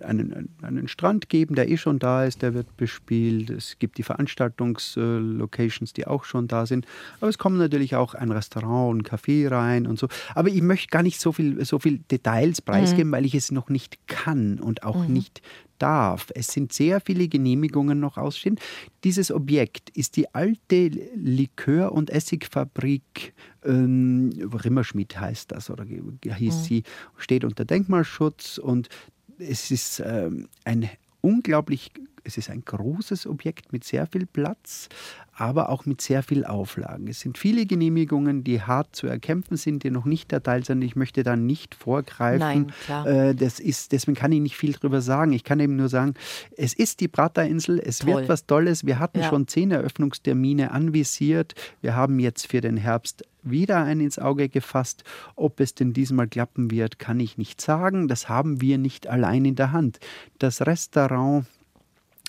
einen, einen Strand geben, der eh schon da ist, der wird bespielt. Es gibt die Veranstaltungslocations, die auch schon da sind. Aber es kommen natürlich auch ein Restaurant, ein Café rein und so. Aber ich möchte gar nicht so viel, so viel Details preisgeben, mhm. weil ich es noch nicht kann und auch mhm. nicht darf. Es sind sehr viele Genehmigungen noch ausstehen. Dieses Objekt ist die alte Likör- und Essigfabrik ähm, Rimmerschmidt heißt das oder hieß mhm. sie, steht unter Denkmalschutz und es ist ähm, ein unglaublich es ist ein großes Objekt mit sehr viel Platz, aber auch mit sehr viel Auflagen. Es sind viele Genehmigungen, die hart zu erkämpfen sind, die noch nicht erteilt sind. Ich möchte da nicht vorgreifen. Nein, klar. Äh, das ist, deswegen kann ich nicht viel drüber sagen. Ich kann eben nur sagen, es ist die Praterinsel, es Toll. wird was Tolles. Wir hatten ja. schon zehn Eröffnungstermine anvisiert. Wir haben jetzt für den Herbst wieder einen ins Auge gefasst. Ob es denn diesmal klappen wird, kann ich nicht sagen. Das haben wir nicht allein in der Hand. Das Restaurant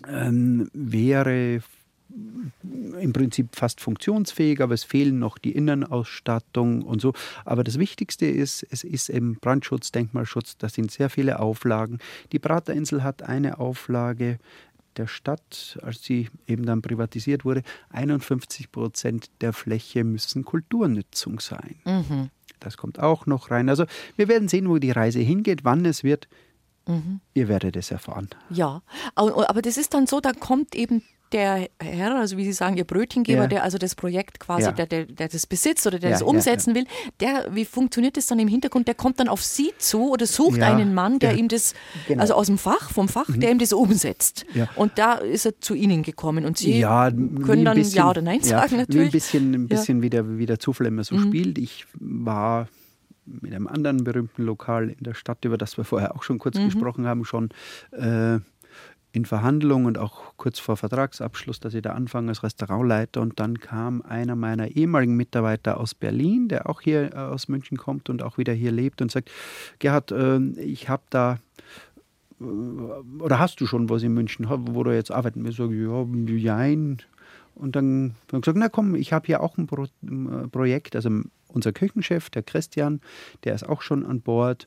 ähm, wäre im Prinzip fast funktionsfähig, aber es fehlen noch die Innenausstattung und so. Aber das Wichtigste ist, es ist eben Brandschutz, Denkmalschutz, da sind sehr viele Auflagen. Die Praterinsel hat eine Auflage der Stadt, als sie eben dann privatisiert wurde, 51 Prozent der Fläche müssen Kulturnutzung sein. Mhm. Das kommt auch noch rein. Also wir werden sehen, wo die Reise hingeht, wann es wird. Mhm. Ihr werdet es erfahren. Ja, aber das ist dann so, da kommt eben der Herr, also wie Sie sagen, Ihr Brötchengeber, ja. der also das Projekt quasi, ja. der, der, der, das besitzt oder der ja, das umsetzen will, der, wie funktioniert das dann im Hintergrund? Der kommt dann auf Sie zu oder sucht einen Mann, der ihm das, genau. also aus dem Fach, vom Fach, mhm. der ihm das umsetzt. Und da ist er zu Ihnen gekommen und Sie können dann bisschen, Ja oder Nein sagen natürlich. Ein bisschen, ein bisschen wie, der, wie der Zufall immer so mhm. spielt. Ich war mit einem anderen berühmten Lokal in der Stadt, über das wir vorher auch schon kurz mhm. gesprochen haben, schon äh, in Verhandlungen und auch kurz vor Vertragsabschluss, dass ich da anfange als Restaurantleiter. Und dann kam einer meiner ehemaligen Mitarbeiter aus Berlin, der auch hier äh, aus München kommt und auch wieder hier lebt und sagt, Gerhard, äh, ich habe da äh, oder hast du schon was in München, wo du jetzt arbeiten willst? Ich sage, ja, jein. Und dann haben gesagt, na komm, ich habe hier auch ein Pro äh, Projekt, also unser Küchenchef, der Christian, der ist auch schon an Bord.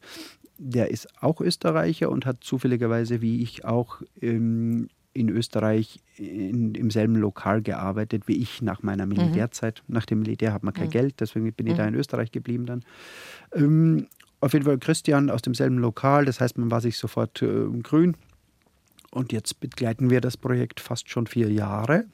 Der ist auch Österreicher und hat zufälligerweise, wie ich auch, ähm, in Österreich in, im selben Lokal gearbeitet wie ich nach meiner mhm. Militärzeit. Mhm. Nach dem Militär hat man kein mhm. Geld, deswegen bin ich mhm. da in Österreich geblieben dann. Ähm, auf jeden Fall Christian aus demselben Lokal, das heißt, man war sich sofort äh, grün. Und jetzt begleiten wir das Projekt fast schon vier Jahre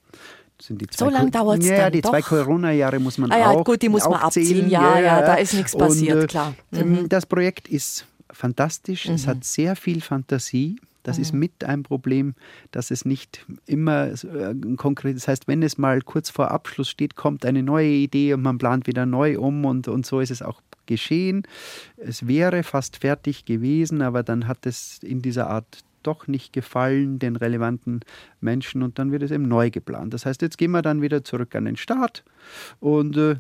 sind die zwei so lange dauert es ja, dann die zwei Corona-Jahre muss man ah, ja, auch gut, die muss man abziehen. Ja, ja, ja, da ist nichts passiert, und, äh, klar. Ähm, mhm. Das Projekt ist fantastisch. Mhm. Es hat sehr viel Fantasie. Das mhm. ist mit ein Problem, dass es nicht immer äh, konkret ist. Das heißt, wenn es mal kurz vor Abschluss steht, kommt eine neue Idee und man plant wieder neu um und, und so ist es auch geschehen. Es wäre fast fertig gewesen, aber dann hat es in dieser Art doch nicht gefallen den relevanten Menschen und dann wird es eben neu geplant. Das heißt, jetzt gehen wir dann wieder zurück an den Start und äh,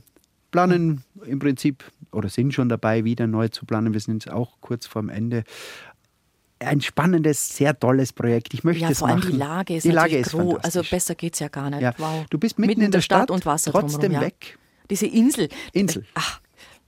planen im Prinzip oder sind schon dabei, wieder neu zu planen. Wir sind jetzt auch kurz vorm Ende ein spannendes, sehr tolles Projekt. Ich möchte ja, es vor machen. allem die Lage ist die Lage ist groß. Also besser geht es ja gar nicht. Ja. Wow. Du bist mitten, mitten in der Stadt, Stadt, und Wasser trotzdem drumherum, weg. Diese Insel. Insel. Ach,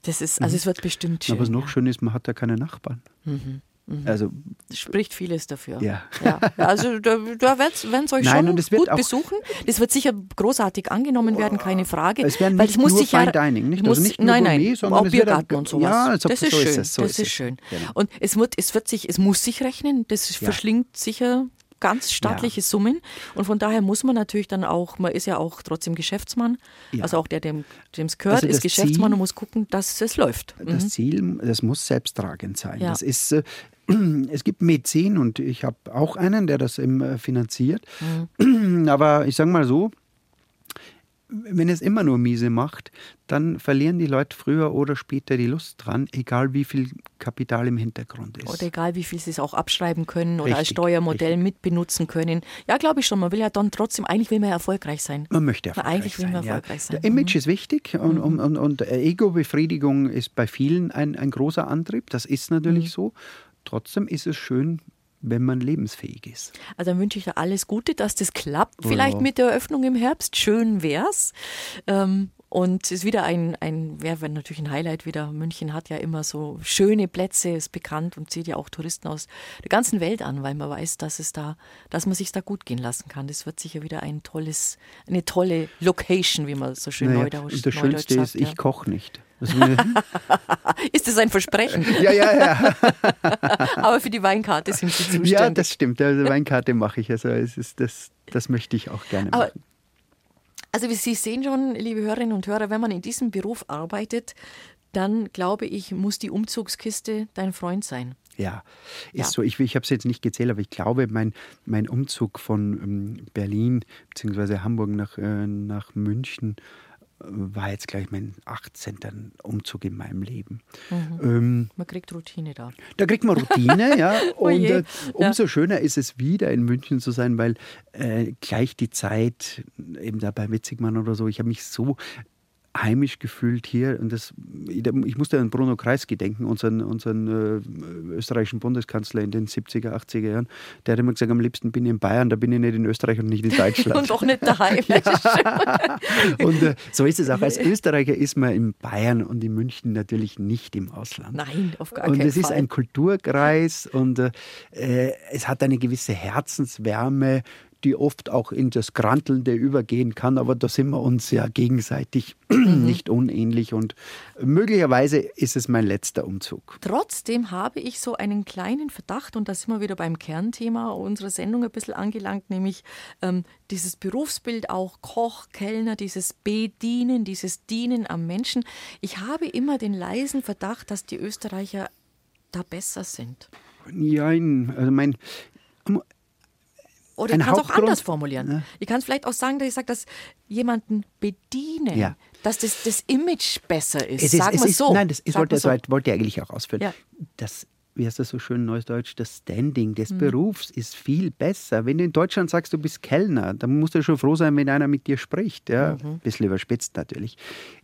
das ist, also mhm. es wird bestimmt schön. Aber was noch schön ist, man hat ja keine Nachbarn. Mhm. Mhm. Also spricht vieles dafür. Ja. ja. Also da, da werden es euch Nein, schon es gut auch- besuchen. Das wird sicher großartig angenommen werden, keine Frage. Es werden weil nicht es muss nur sich ja, Fine Dining, nicht? Muss, Also nicht nur nein, Gourmet, nein, sondern auch es Biergarten und sowas. Ja, also das so ist ist schön. es, so das ist ist es. schön. Genau. Und es wird, es wird sich, es muss sich rechnen. Das Ja. verschlingt sicher ganz staatliche Summen. Und von daher muss man natürlich dann auch, man ist ja auch trotzdem Geschäftsmann, Ja. also auch der, dem es gehört, Also ist das Geschäftsmann Ziel- und muss gucken, dass es läuft. Das Mhm. Ziel, das muss selbsttragend sein. Ja. Das ist, äh, *clears throat* es gibt Mäzen und ich habe auch einen, der das eben äh, finanziert. Mhm. *clears throat* Aber ich sage mal so, wenn es immer nur miese macht, dann verlieren die Leute früher oder später die Lust dran, egal wie viel Kapital im Hintergrund ist. Oder egal, wie viel sie es auch abschreiben können oder als Richtig, Steuermodell richtig. mitbenutzen können. Ja, glaube ich schon. Man will ja dann trotzdem, eigentlich will man ja erfolgreich sein. Man möchte erfolgreich eigentlich will sein. man ja. erfolgreich sein. Mhm. Der Image ist wichtig und, und, und, und Ego-Befriedigung ist bei vielen ein, ein großer Antrieb. Das ist natürlich Mhm. so. Trotzdem ist es schön, wenn man lebensfähig ist. Also dann wünsche ich dir alles Gute, dass das klappt. Vielleicht Ja. mit der Eröffnung im Herbst. Schön wär's. Ähm, und es ist wieder ein, ein wäre natürlich ein Highlight wieder. München hat ja immer so schöne Plätze, ist bekannt und zieht ja auch Touristen aus der ganzen Welt an, weil man weiß, dass es da, dass man sich da gut gehen lassen kann. Das wird sicher wieder ein tolles, eine tolle Location, wie man so schön Naja, neudeutsch, und das neudeutsch Schönste sagt. ist, ich ja. koche nicht. *laughs* Ist das ein Versprechen? *laughs* ja, ja, ja. *laughs* Aber für die Weinkarte sind Sie zuständig. Ja, das stimmt. Also Weinkarte mache ich. Also es ist das, das möchte ich auch gerne Aber machen. Also wie Sie sehen schon, liebe Hörerinnen und Hörer, wenn man in diesem Beruf arbeitet, dann glaube ich, muss die Umzugskiste dein Freund sein. Ja, ist Ja. so. Ich, ich habe es jetzt nicht gezählt, aber ich glaube, mein, mein Umzug von ähm, Berlin bzw. Hamburg nach, äh, nach München war jetzt gleich mein 18. Umzug in meinem Leben. Mhm. Ähm, Man kriegt Routine da. Da kriegt man Routine, ja. *laughs* Oh Und äh, umso schöner ist es wieder in München zu sein, weil äh, gleich die Zeit, eben da bei Witzigmann oder so, ich habe mich so heimisch gefühlt hier und das ich musste an Bruno Kreisky denken, unseren, unseren äh, österreichischen Bundeskanzler in den 70er, 80er Jahren. Der hat immer gesagt, am liebsten bin ich in Bayern, da bin ich nicht in Österreich und nicht in Deutschland. *laughs* Und auch nicht daheim. *laughs* Schön. und äh, so ist es auch. Als *laughs* Österreicher ist man in Bayern und in München natürlich nicht im Ausland. Nein, auf gar Und keinen es ist Fall. ein Kulturkreis und äh, äh, es hat eine gewisse Herzenswärme, die oft auch in das Grantelnde übergehen kann, aber da sind wir uns ja gegenseitig *clears throat* Mhm. nicht unähnlich und möglicherweise ist es mein letzter Umzug. Trotzdem habe ich so einen kleinen Verdacht, und da sind wir wieder beim Kernthema unserer Sendung ein bisschen angelangt, nämlich ähm, dieses Berufsbild auch Koch, Kellner, dieses Bedienen, dieses Dienen am Menschen. Ich habe immer den leisen Verdacht, dass die Österreicher da besser sind. Ja, also mein, Oder Ein ich kann es auch anders formulieren. Ja. Ich kann es vielleicht auch sagen, dass ich sage, dass jemanden bedienen, Ja. dass das, das Image besser ist. es ist, Sagen wir ist, so. Nein, das ich Sagen wollte, so. wollte ich eigentlich auch ausführen. Ja. Das, wie heißt das so schön neudeutsch, das Standing Mhm. des Berufs ist viel besser. Wenn du in Deutschland sagst, du bist Kellner, dann musst du schon froh sein, wenn einer mit dir spricht. Ja? Mhm. Ein bisschen überspitzt natürlich.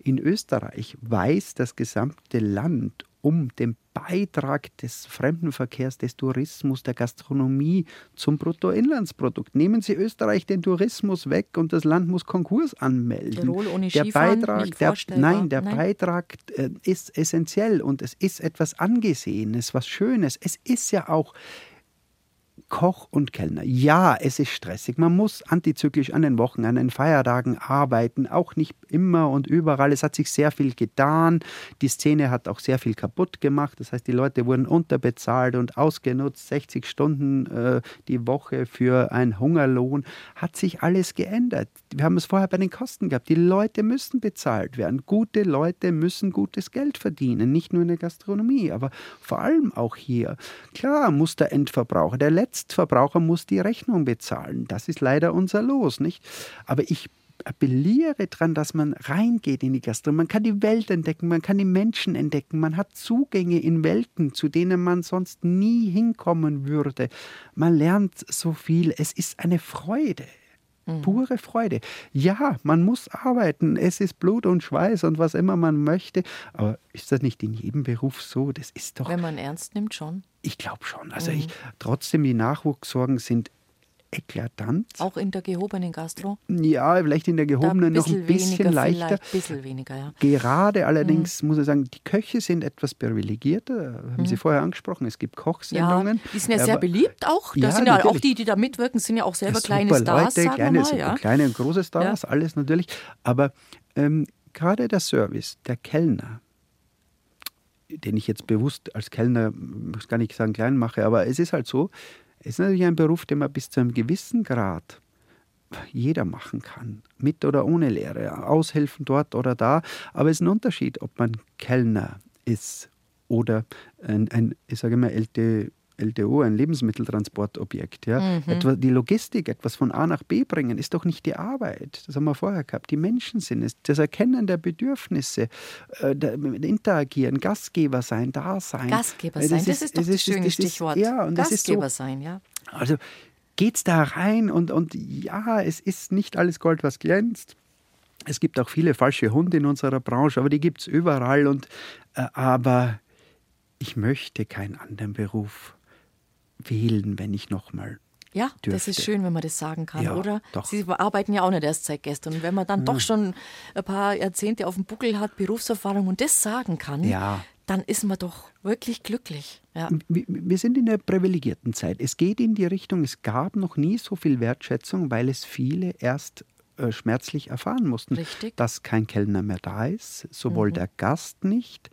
In Österreich weiß das gesamte Land um den Beitrag des Fremdenverkehrs, des Tourismus, der Gastronomie zum Bruttoinlandsprodukt. Nehmen Sie Österreich den Tourismus weg und das Land muss Konkurs anmelden. Tirol ohne der Skifahren, Beitrag, nicht der, nein, der Nein. Beitrag äh, ist essentiell und es ist etwas Angesehenes, was Schönes. Es ist ja auch Koch und Kellner. Ja, es ist stressig. Man muss antizyklisch an den Wochen, an den Feiertagen arbeiten. Auch nicht immer und überall. Es hat sich sehr viel getan. Die Szene hat auch sehr viel kaputt gemacht. Das heißt, die Leute wurden unterbezahlt und ausgenutzt. 60 Stunden äh, die Woche für einen Hungerlohn. Hat sich alles geändert. Wir haben es vorher bei den Kosten gehabt. Die Leute müssen bezahlt werden. Gute Leute müssen gutes Geld verdienen. Nicht nur in der Gastronomie, aber vor allem auch hier. Klar muss der Endverbraucher, der Letztverbraucher muss die Rechnung bezahlen. Das ist leider unser Los, nicht? Aber ich appelliere daran, dass man reingeht in die Gastronomie. Man kann die Welt entdecken, man kann die Menschen entdecken, man hat Zugänge in Welten, zu denen man sonst nie hinkommen würde. Man lernt so viel. Es ist eine Freude. Pure Freude. Ja, man muss arbeiten. Es ist Blut und Schweiß und was immer man möchte. Aber ist das nicht in jedem Beruf so? Das ist doch Wenn man ernst nimmt, schon. ich glaube schon. Also ich, trotzdem, die Nachwuchssorgen sind eklatant. Auch in der gehobenen Gastro? Ja, vielleicht in der gehobenen noch ein bisschen leichter. Ein bisschen weniger, ja. Gerade allerdings mhm. muss ich sagen, die Köche sind etwas privilegierter. Haben mhm. Sie vorher angesprochen, es gibt Kochsendungen. Ja, die sind ja sehr beliebt auch. Da ja, sind ja auch die, die da mitwirken, sind ja auch selber ja, kleine Stars. Leute, kleine, mal, ja. kleine und große Stars, alles natürlich. Aber ähm, gerade der Service, der Kellner, den ich jetzt bewusst als Kellner, muss gar nicht sagen klein mache, aber es ist halt so, ist natürlich ein Beruf, den man bis zu einem gewissen Grad jeder machen kann, mit oder ohne Lehre, aushelfen dort oder da. Aber es ist ein Unterschied, ob man Kellner ist oder ein, ein ich sage mal, LT, LTO, ein Lebensmitteltransportobjekt. Ja? Mhm. Etwa die Logistik, etwas von A nach B bringen, ist doch nicht die Arbeit. Das haben wir vorher gehabt. Die Menschen sind es. Das Erkennen der Bedürfnisse, äh, interagieren, Gastgeber sein, da sein. Gastgeber sein, das, das ist, doch das, das schöne Stichwort. ja, und Gastgeber das ist so, sein, ja. Also geht's da rein und, und ja, es ist nicht alles Gold, was glänzt. Es gibt auch viele falsche Hunde in unserer Branche, aber die gibt es überall. Und, äh, aber ich möchte keinen anderen Beruf wählen, wenn ich nochmal ja, dürfte. das ist schön, wenn man das sagen kann, ja, oder? Doch. Sie arbeiten ja auch nicht erst seit gestern. Und wenn man dann hm. doch schon ein paar Jahrzehnte auf dem Buckel hat, Berufserfahrung und das sagen kann, ja. dann ist man doch wirklich glücklich. Ja. Wir sind in einer privilegierten Zeit. Es geht in die Richtung, es gab noch nie so viel Wertschätzung, weil es viele erst äh, schmerzlich erfahren mussten, Richtig. dass kein Kellner mehr da ist, sowohl mhm. der Gast nicht,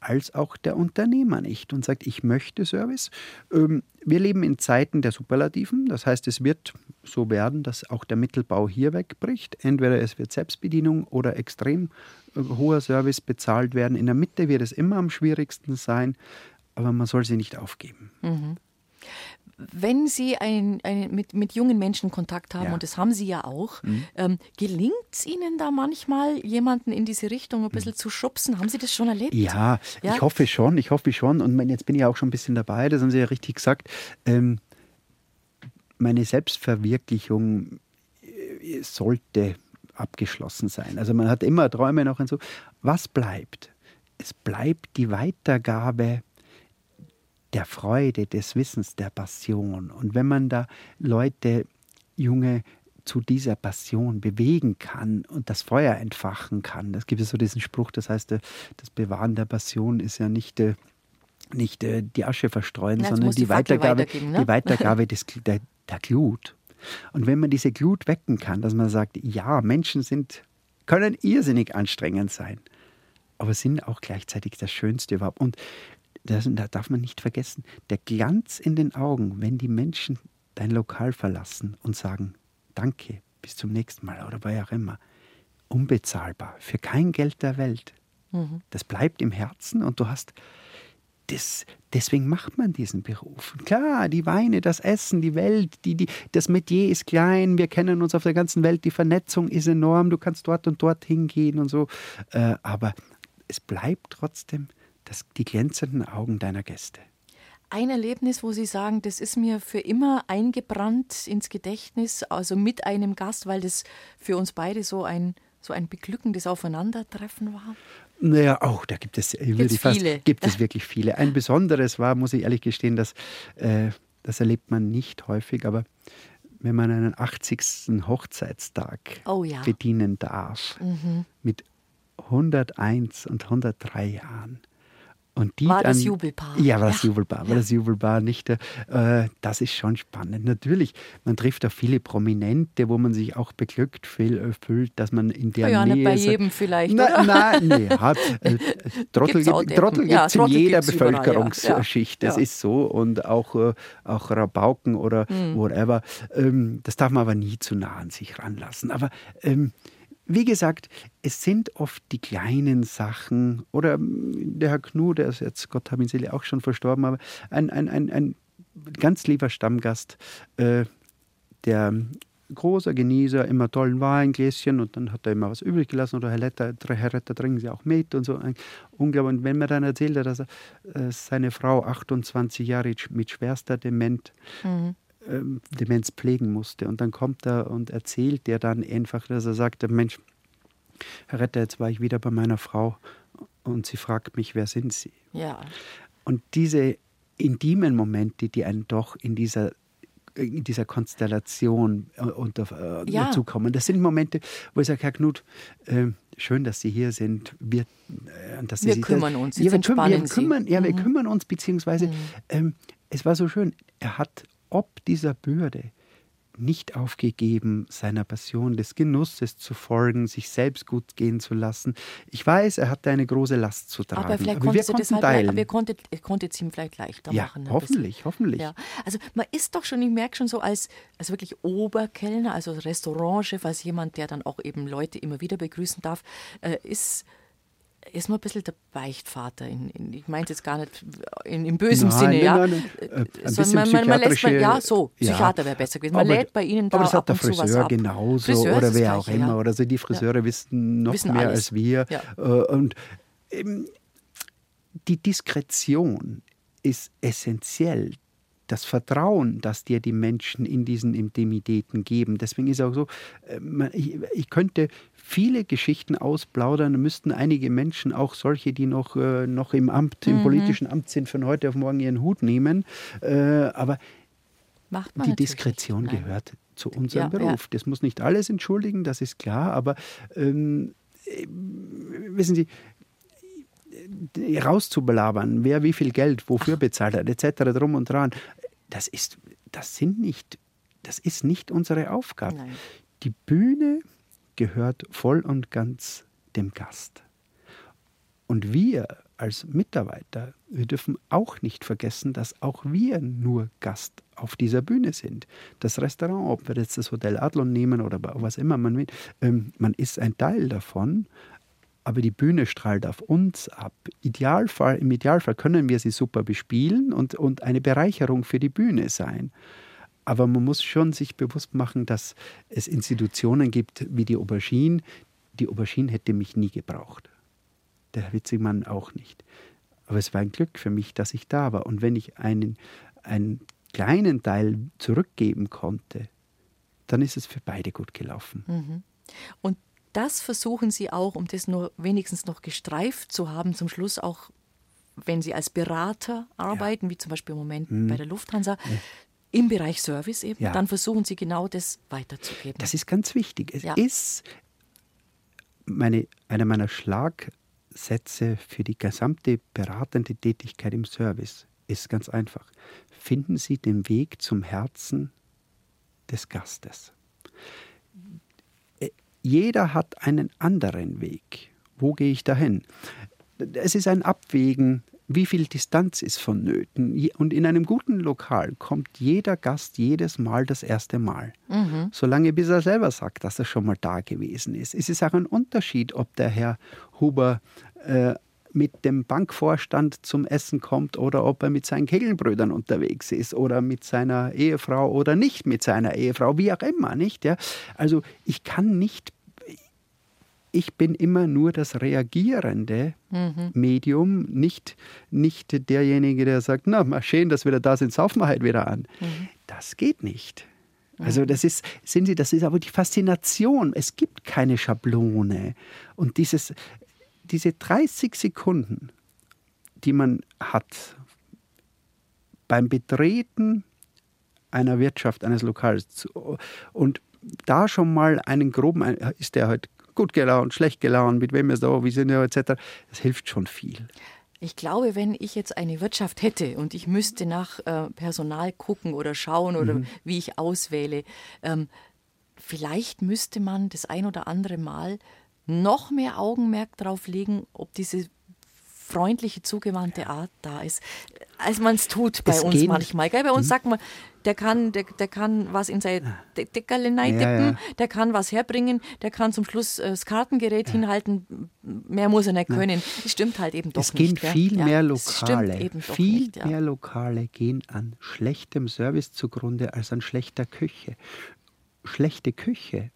als auch der Unternehmer nicht und sagt, ich möchte Service. Ähm, wir leben in Zeiten der Superlativen, das heißt, es wird so werden, dass auch der Mittelbau hier wegbricht. Entweder es wird Selbstbedienung oder extrem äh, hoher Service bezahlt werden. In der Mitte wird es immer am schwierigsten sein, aber man soll sie nicht aufgeben. Mhm wenn Sie ein, ein, mit, mit jungen Menschen Kontakt haben, ja. und das haben Sie ja auch, mhm. ähm, gelingt es Ihnen da manchmal, jemanden in diese Richtung ein bisschen mhm. zu schubsen? Haben Sie das schon erlebt? Ja, ja, ich hoffe schon, ich hoffe schon. Und jetzt bin ich auch schon ein bisschen dabei, das haben Sie ja richtig gesagt. Ähm, meine Selbstverwirklichung äh, sollte abgeschlossen sein. Also man hat immer Träume noch und so. Was bleibt? Es bleibt die Weitergabe der Freude, des Wissens, der Passion. Und wenn man da Leute, junge zu dieser Passion bewegen kann und das Feuer entfachen kann. Das gibt es so diesen Spruch, das heißt, äh, das Bewahren der Passion ist ja nicht, äh, nicht äh, die Asche verstreuen, ja, sondern die, die Weitergabe, ne? die Weitergabe *laughs* des, der, der Glut. Und wenn man diese Glut wecken kann, dass man sagt, ja, Menschen sind, können irrsinnig anstrengend sein, aber sind auch gleichzeitig das Schönste überhaupt. Und das, da darf man nicht vergessen, der Glanz in den Augen, wenn die Menschen dein Lokal verlassen und sagen, danke, bis zum nächsten Mal oder bei auch immer, unbezahlbar, für kein Geld der Welt. Mhm. Das bleibt im Herzen und du hast, das, deswegen macht man diesen Beruf. Klar, die Weine, das Essen, die Welt, die, die, das Metier ist klein, wir kennen uns auf der ganzen Welt, die Vernetzung ist enorm, du kannst dort und dort hingehen und so, äh, aber es bleibt trotzdem das, die glänzenden Augen deiner Gäste. Ein Erlebnis, wo Sie sagen, das ist mir für immer eingebrannt ins Gedächtnis, also mit einem Gast, weil das für uns beide so ein, so ein beglückendes Aufeinandertreffen war? Naja, auch da gibt es, Gibt's fast, viele. gibt es *laughs* wirklich viele. Ein besonderes war, muss ich ehrlich gestehen, dass, äh, das erlebt man nicht häufig, aber wenn man einen 80. Hochzeitstag oh ja. bedienen darf, mhm. mit 101 und 103 Jahren, und die war dann, das Jubelpaar. Ja, war das ja. Jubelpaar, war das Jubelpaar nicht. Äh, das ist schon spannend. Natürlich, man trifft da viele Prominente, wo man sich auch beglückt äh, fühlt, dass man in der ja, Nähe... Nicht bei jedem vielleicht, na, Nein, nee, hat, *laughs* äh, Trottel gibt es ja, in jeder Bevölkerungsschicht. Das ist so. Und auch, äh, auch Rabauken oder mhm. whatever. Ähm, das darf man aber nie zu nah an sich ranlassen. Aber... Ähm, wie gesagt, es sind oft die kleinen Sachen, oder ähm, der Herr Knu, der ist jetzt, Gott hab ihn Seele, auch schon verstorben, aber ein, ein, ein, ein ganz lieber Stammgast, äh, der großer Genießer, immer tollen Weingläschen und dann hat er immer was übrig gelassen oder Herr Letter, Herr Retter trinken Sie auch mit und so. Unglaublich. Und wenn man dann erzählt hat, dass er, äh, seine Frau 28 Jahre mit schwerster Dement mhm ähm, Demenz pflegen musste. Und dann kommt er und erzählt der dann einfach, dass er sagte, Mensch, Herr Retter, jetzt war ich wieder bei meiner Frau und sie fragt mich, wer sind Sie? Ja. Und diese intimen Momente, die einen doch in dieser in dieser Konstellation äh, unter, äh, ja. zukommen. Das sind Momente, wo ich sage, Herr Knut, äh, schön, dass Sie hier sind. Wir, äh, dass Sie wir kümmern uns. Ja, wir, wir, kümmern, ja, wir mhm. kümmern uns, beziehungsweise mhm. ähm, es war so schön, er hat ob dieser Bürde nicht aufgegeben, seiner Passion des Genusses zu folgen, sich selbst gut gehen zu lassen. Ich weiß, er hatte eine große Last zu tragen. Aber vielleicht aber wir konnten halt, teilen. Aber ihr konntet, ihr konntet es ihm vielleicht leichter ja, machen. Hoffentlich, hoffentlich. Ja. Also man ist doch schon, ich merke schon so als, als wirklich Oberkellner, also Restaurantchef, als jemand, der dann auch eben Leute immer wieder begrüßen darf, äh, ist ist man ein bisschen der Beichtvater. In, in, ich meine es jetzt gar nicht in, im bösen nein, Sinne, nein, ja. Nein, nein, ein bisschen man, man, man lässt man, ja, so, Psychiater ja, wäre besser gewesen. Man lädt bei Ihnen da aber das hat der Friseur genauso Friseur oder wer auch immer. Ja. Oder so die Friseure ja. wissen noch wissen mehr alles. als wir. Äh, und ähm, die Diskretion ist essentiell das Vertrauen, das dir die Menschen in diesen Intimitäten geben. Deswegen ist es auch so, äh, ich, könnte viele Geschichten ausplaudern, müssten einige Menschen, auch solche, die noch, äh, noch im Amt, im mhm. politischen Amt sind, von heute auf morgen ihren Hut nehmen. Äh, aber die Diskretion Nein. gehört zu unserem ja, Beruf. Ja. Das muss nicht alles entschuldigen, das ist klar, aber ähm, wissen Sie, rauszubelabern, wer wie viel Geld wofür bezahlt hat, etc. drum und dran, das ist, das sind nicht, das ist nicht unsere Aufgabe. Nein. Die Bühne gehört voll und ganz dem Gast. Und wir als Mitarbeiter, wir dürfen auch nicht vergessen, dass auch wir nur Gast auf dieser Bühne sind. Das Restaurant, ob wir jetzt das Hotel Adlon nehmen oder was immer man will, ähm, man ist ein Teil davon, aber die Bühne strahlt auf uns ab. Idealfall, Im Idealfall können wir sie super bespielen und, und eine Bereicherung für die Bühne sein. Aber man muss schon sich bewusst machen, dass es Institutionen gibt wie die Aubergine. Die Aubergine hätte mich nie gebraucht. Der Herr Witzigmann auch nicht. Aber es war ein Glück für mich, dass ich da war. Und wenn ich einen, einen kleinen Teil zurückgeben konnte, dann ist es für beide gut gelaufen. Mhm. Und das versuchen Sie auch, um das nur wenigstens noch gestreift zu haben, zum Schluss auch, wenn Sie als Berater arbeiten, ja. wie zum Beispiel im Moment mhm. bei der Lufthansa, ja. Im Bereich Service eben, ja. dann versuchen Sie genau das weiterzugeben. Das ist ganz wichtig. Es ist meine, einer meiner Schlagsätze für die gesamte beratende Tätigkeit im Service ist ganz einfach. Finden Sie den Weg zum Herzen des Gastes jeder hat einen anderen Weg. Wo gehe ich dahin? Es ist ein Abwägen, wie viel Distanz ist vonnöten. Und in einem guten Lokal kommt jeder Gast jedes Mal das erste Mal. Mhm. Solange bis er selber sagt, dass er schon mal da gewesen ist. Es ist auch ein Unterschied, ob der Herr Huber äh, mit dem Bankvorstand zum Essen kommt oder ob er mit seinen Kegelbrüdern unterwegs ist oder mit seiner Ehefrau oder nicht mit seiner Ehefrau, wie auch immer, nicht? Ja? Also ich kann nicht ich bin immer nur das reagierende mhm. Medium, nicht, nicht derjenige, der sagt, na, mal schön, dass wir da sind, saufen wir halt wieder an. Mhm. Das geht nicht. Also das ist, sehen Sie, das ist aber die Faszination. Es gibt keine Schablone. Und dieses, diese 30 Sekunden, die man hat beim Betreten einer Wirtschaft, eines Lokals und da schon mal einen groben, ist der halt gut gelaunt, schlecht gelaunt, mit wem ist da, wie sind wir etc., das hilft schon viel. Ich glaube, wenn ich jetzt eine Wirtschaft hätte und ich müsste nach äh, Personal gucken oder schauen oder mhm. wie ich auswähle, ähm, vielleicht müsste man das ein oder andere Mal noch mehr Augenmerk darauf legen, ob diese freundliche, zugewandte Art da ist, als man es tut bei es uns manchmal. Gell? Bei uns mhm. sagt man, der kann, der, der kann was in sein Deckerle reindippen, ja, ja. der kann was herbringen, der kann zum Schluss äh, das Kartengerät ja. hinhalten, mehr muss er nicht können. Es stimmt halt eben doch es nicht. Es gehen viel mehr Lokale, viel nicht, mehr Lokale gehen an schlechtem Service zugrunde als an schlechter Küche. Schlechte Küche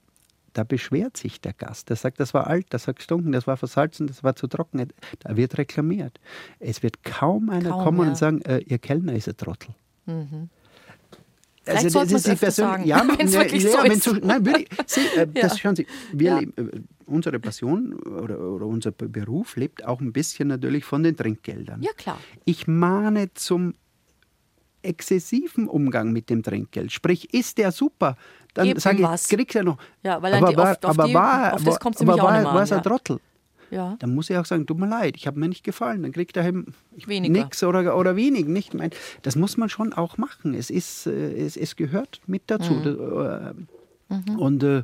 da beschwert sich der Gast. Der sagt, das war alt, das hat gestunken, das war versalzen, das war zu trocken. Da wird reklamiert. Es wird kaum einer kaum, kommen ja. und sagen, äh, Ihr Kellner ist ein Trottel. Mhm. Also, das ist die Person, ja, *laughs* wenn es ja, wirklich ja, so ist. So, nein, wirklich, Sie, *laughs* äh, ja. das schauen Sie, wir ja. leben, äh, unsere Passion oder, oder, unser Beruf lebt auch ein bisschen natürlich von den Trinkgeldern. Ja, klar. Ich mahne zum exzessiven Umgang mit dem Trinkgeld. Sprich, ist der super, dann sage ich, was. kriegt er noch. Ja, weil aber, war, auf, aber die, war, auf das kommt aber war, auch war es ein Trottel. Ja. Dann muss ich auch sagen, tut mir leid, ich habe mir nicht gefallen. Dann kriegt er eben nichts oder, oder wenig. Nicht mein, das muss man schon auch machen. Es, ist, äh, es, es gehört mit dazu. Mhm. mhm. Und äh,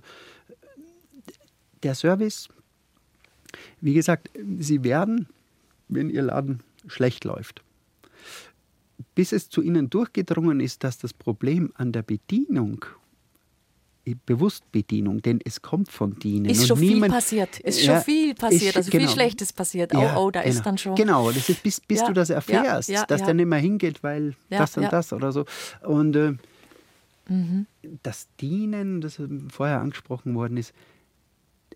der Service, wie gesagt, Sie werden, wenn Ihr Laden schlecht läuft, bis es zu Ihnen durchgedrungen ist, dass das Problem an der Bedienung bewusst Bedienung, denn es kommt von Dienen. Ist schon viel passiert, ist ja, schon viel passiert, ist, also genau. viel Schlechtes passiert. Oh, oh, da genau. ist dann schon. Genau, das ist, bis, bis ja, du das erfährst, ja, dass der nicht mehr hingeht, weil das und das oder so. Und äh, mhm. das Dienen, das vorher angesprochen worden ist,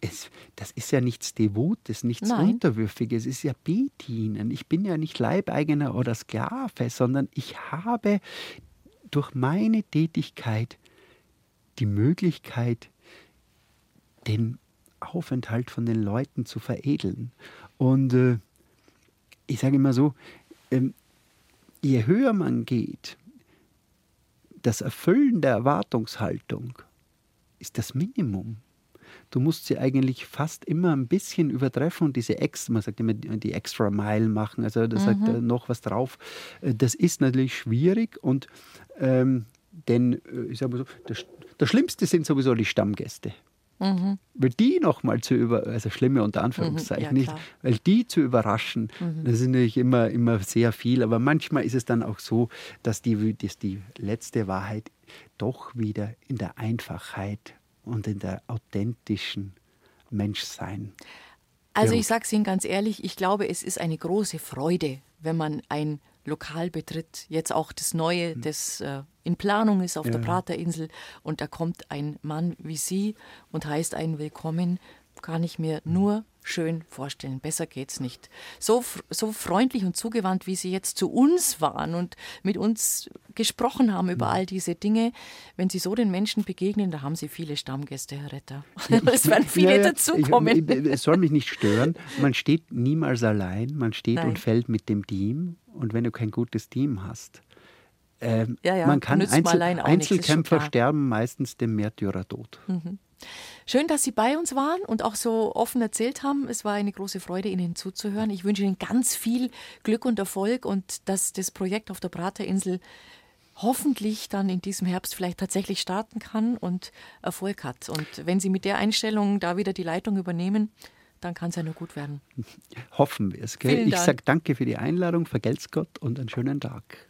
es, das ist ja nichts Devotes, nichts Nein. Unterwürfiges, es ist ja Bedienen. Ich bin ja nicht Leibeigener oder Sklave, sondern ich habe durch meine Tätigkeit die Möglichkeit, den Aufenthalt von den Leuten zu veredeln. Und äh, ich sage immer so, ähm, je höher man geht, das Erfüllen der Erwartungshaltung ist das Minimum. Du musst sie eigentlich fast immer ein bisschen übertreffen und diese extra, man sagt immer die extra Mile machen, also da mhm. sagt er noch was drauf. Äh, das ist natürlich schwierig und ähm, denn äh, ich sage mal so, das, das Schlimmste sind sowieso die Stammgäste. Mhm. Weil die nochmal zu über, also schlimme unter Anführungszeichen mhm, ja, nicht, weil die zu überraschen, mhm. das ist natürlich immer, immer sehr viel, aber manchmal ist es dann auch so, dass die, dass die letzte Wahrheit doch wieder in der Einfachheit und in der authentischen Menschsein. Also ich sage es Ihnen ganz ehrlich, ich glaube, es ist eine große Freude, wenn man ein Lokal betritt, jetzt auch das Neue, hm. das äh, in Planung ist auf ja. der Praterinsel und da kommt ein Mann wie Sie und heißt einen willkommen, kann ich mir nur schön vorstellen. Besser geht's nicht. So, so freundlich und zugewandt, wie Sie jetzt zu uns waren und mit uns gesprochen haben über all diese Dinge. Wenn Sie so den Menschen begegnen, da haben Sie viele Stammgäste, Herr Retter. *laughs* es werden viele ja, dazukommen. es soll mich nicht stören. Man steht niemals allein. Man steht Nein. und fällt mit dem Team und wenn du kein gutes Team hast, äh, ja, ja, man kann Einzel Einzelkämpfer sterben meistens dem Märtyrertod. Mhm. Schön, dass Sie bei uns waren und auch so offen erzählt haben. Es war eine große Freude, Ihnen zuzuhören. Ich wünsche Ihnen ganz viel Glück und Erfolg und dass das Projekt auf der Praterinsel hoffentlich dann in diesem Herbst vielleicht tatsächlich starten kann und Erfolg hat. Und wenn Sie mit der Einstellung da wieder die Leitung übernehmen, dann kann es ja nur gut werden. *laughs* Hoffen wir es. Ich sage danke für die Einladung, vergelt's Gott und einen schönen Tag.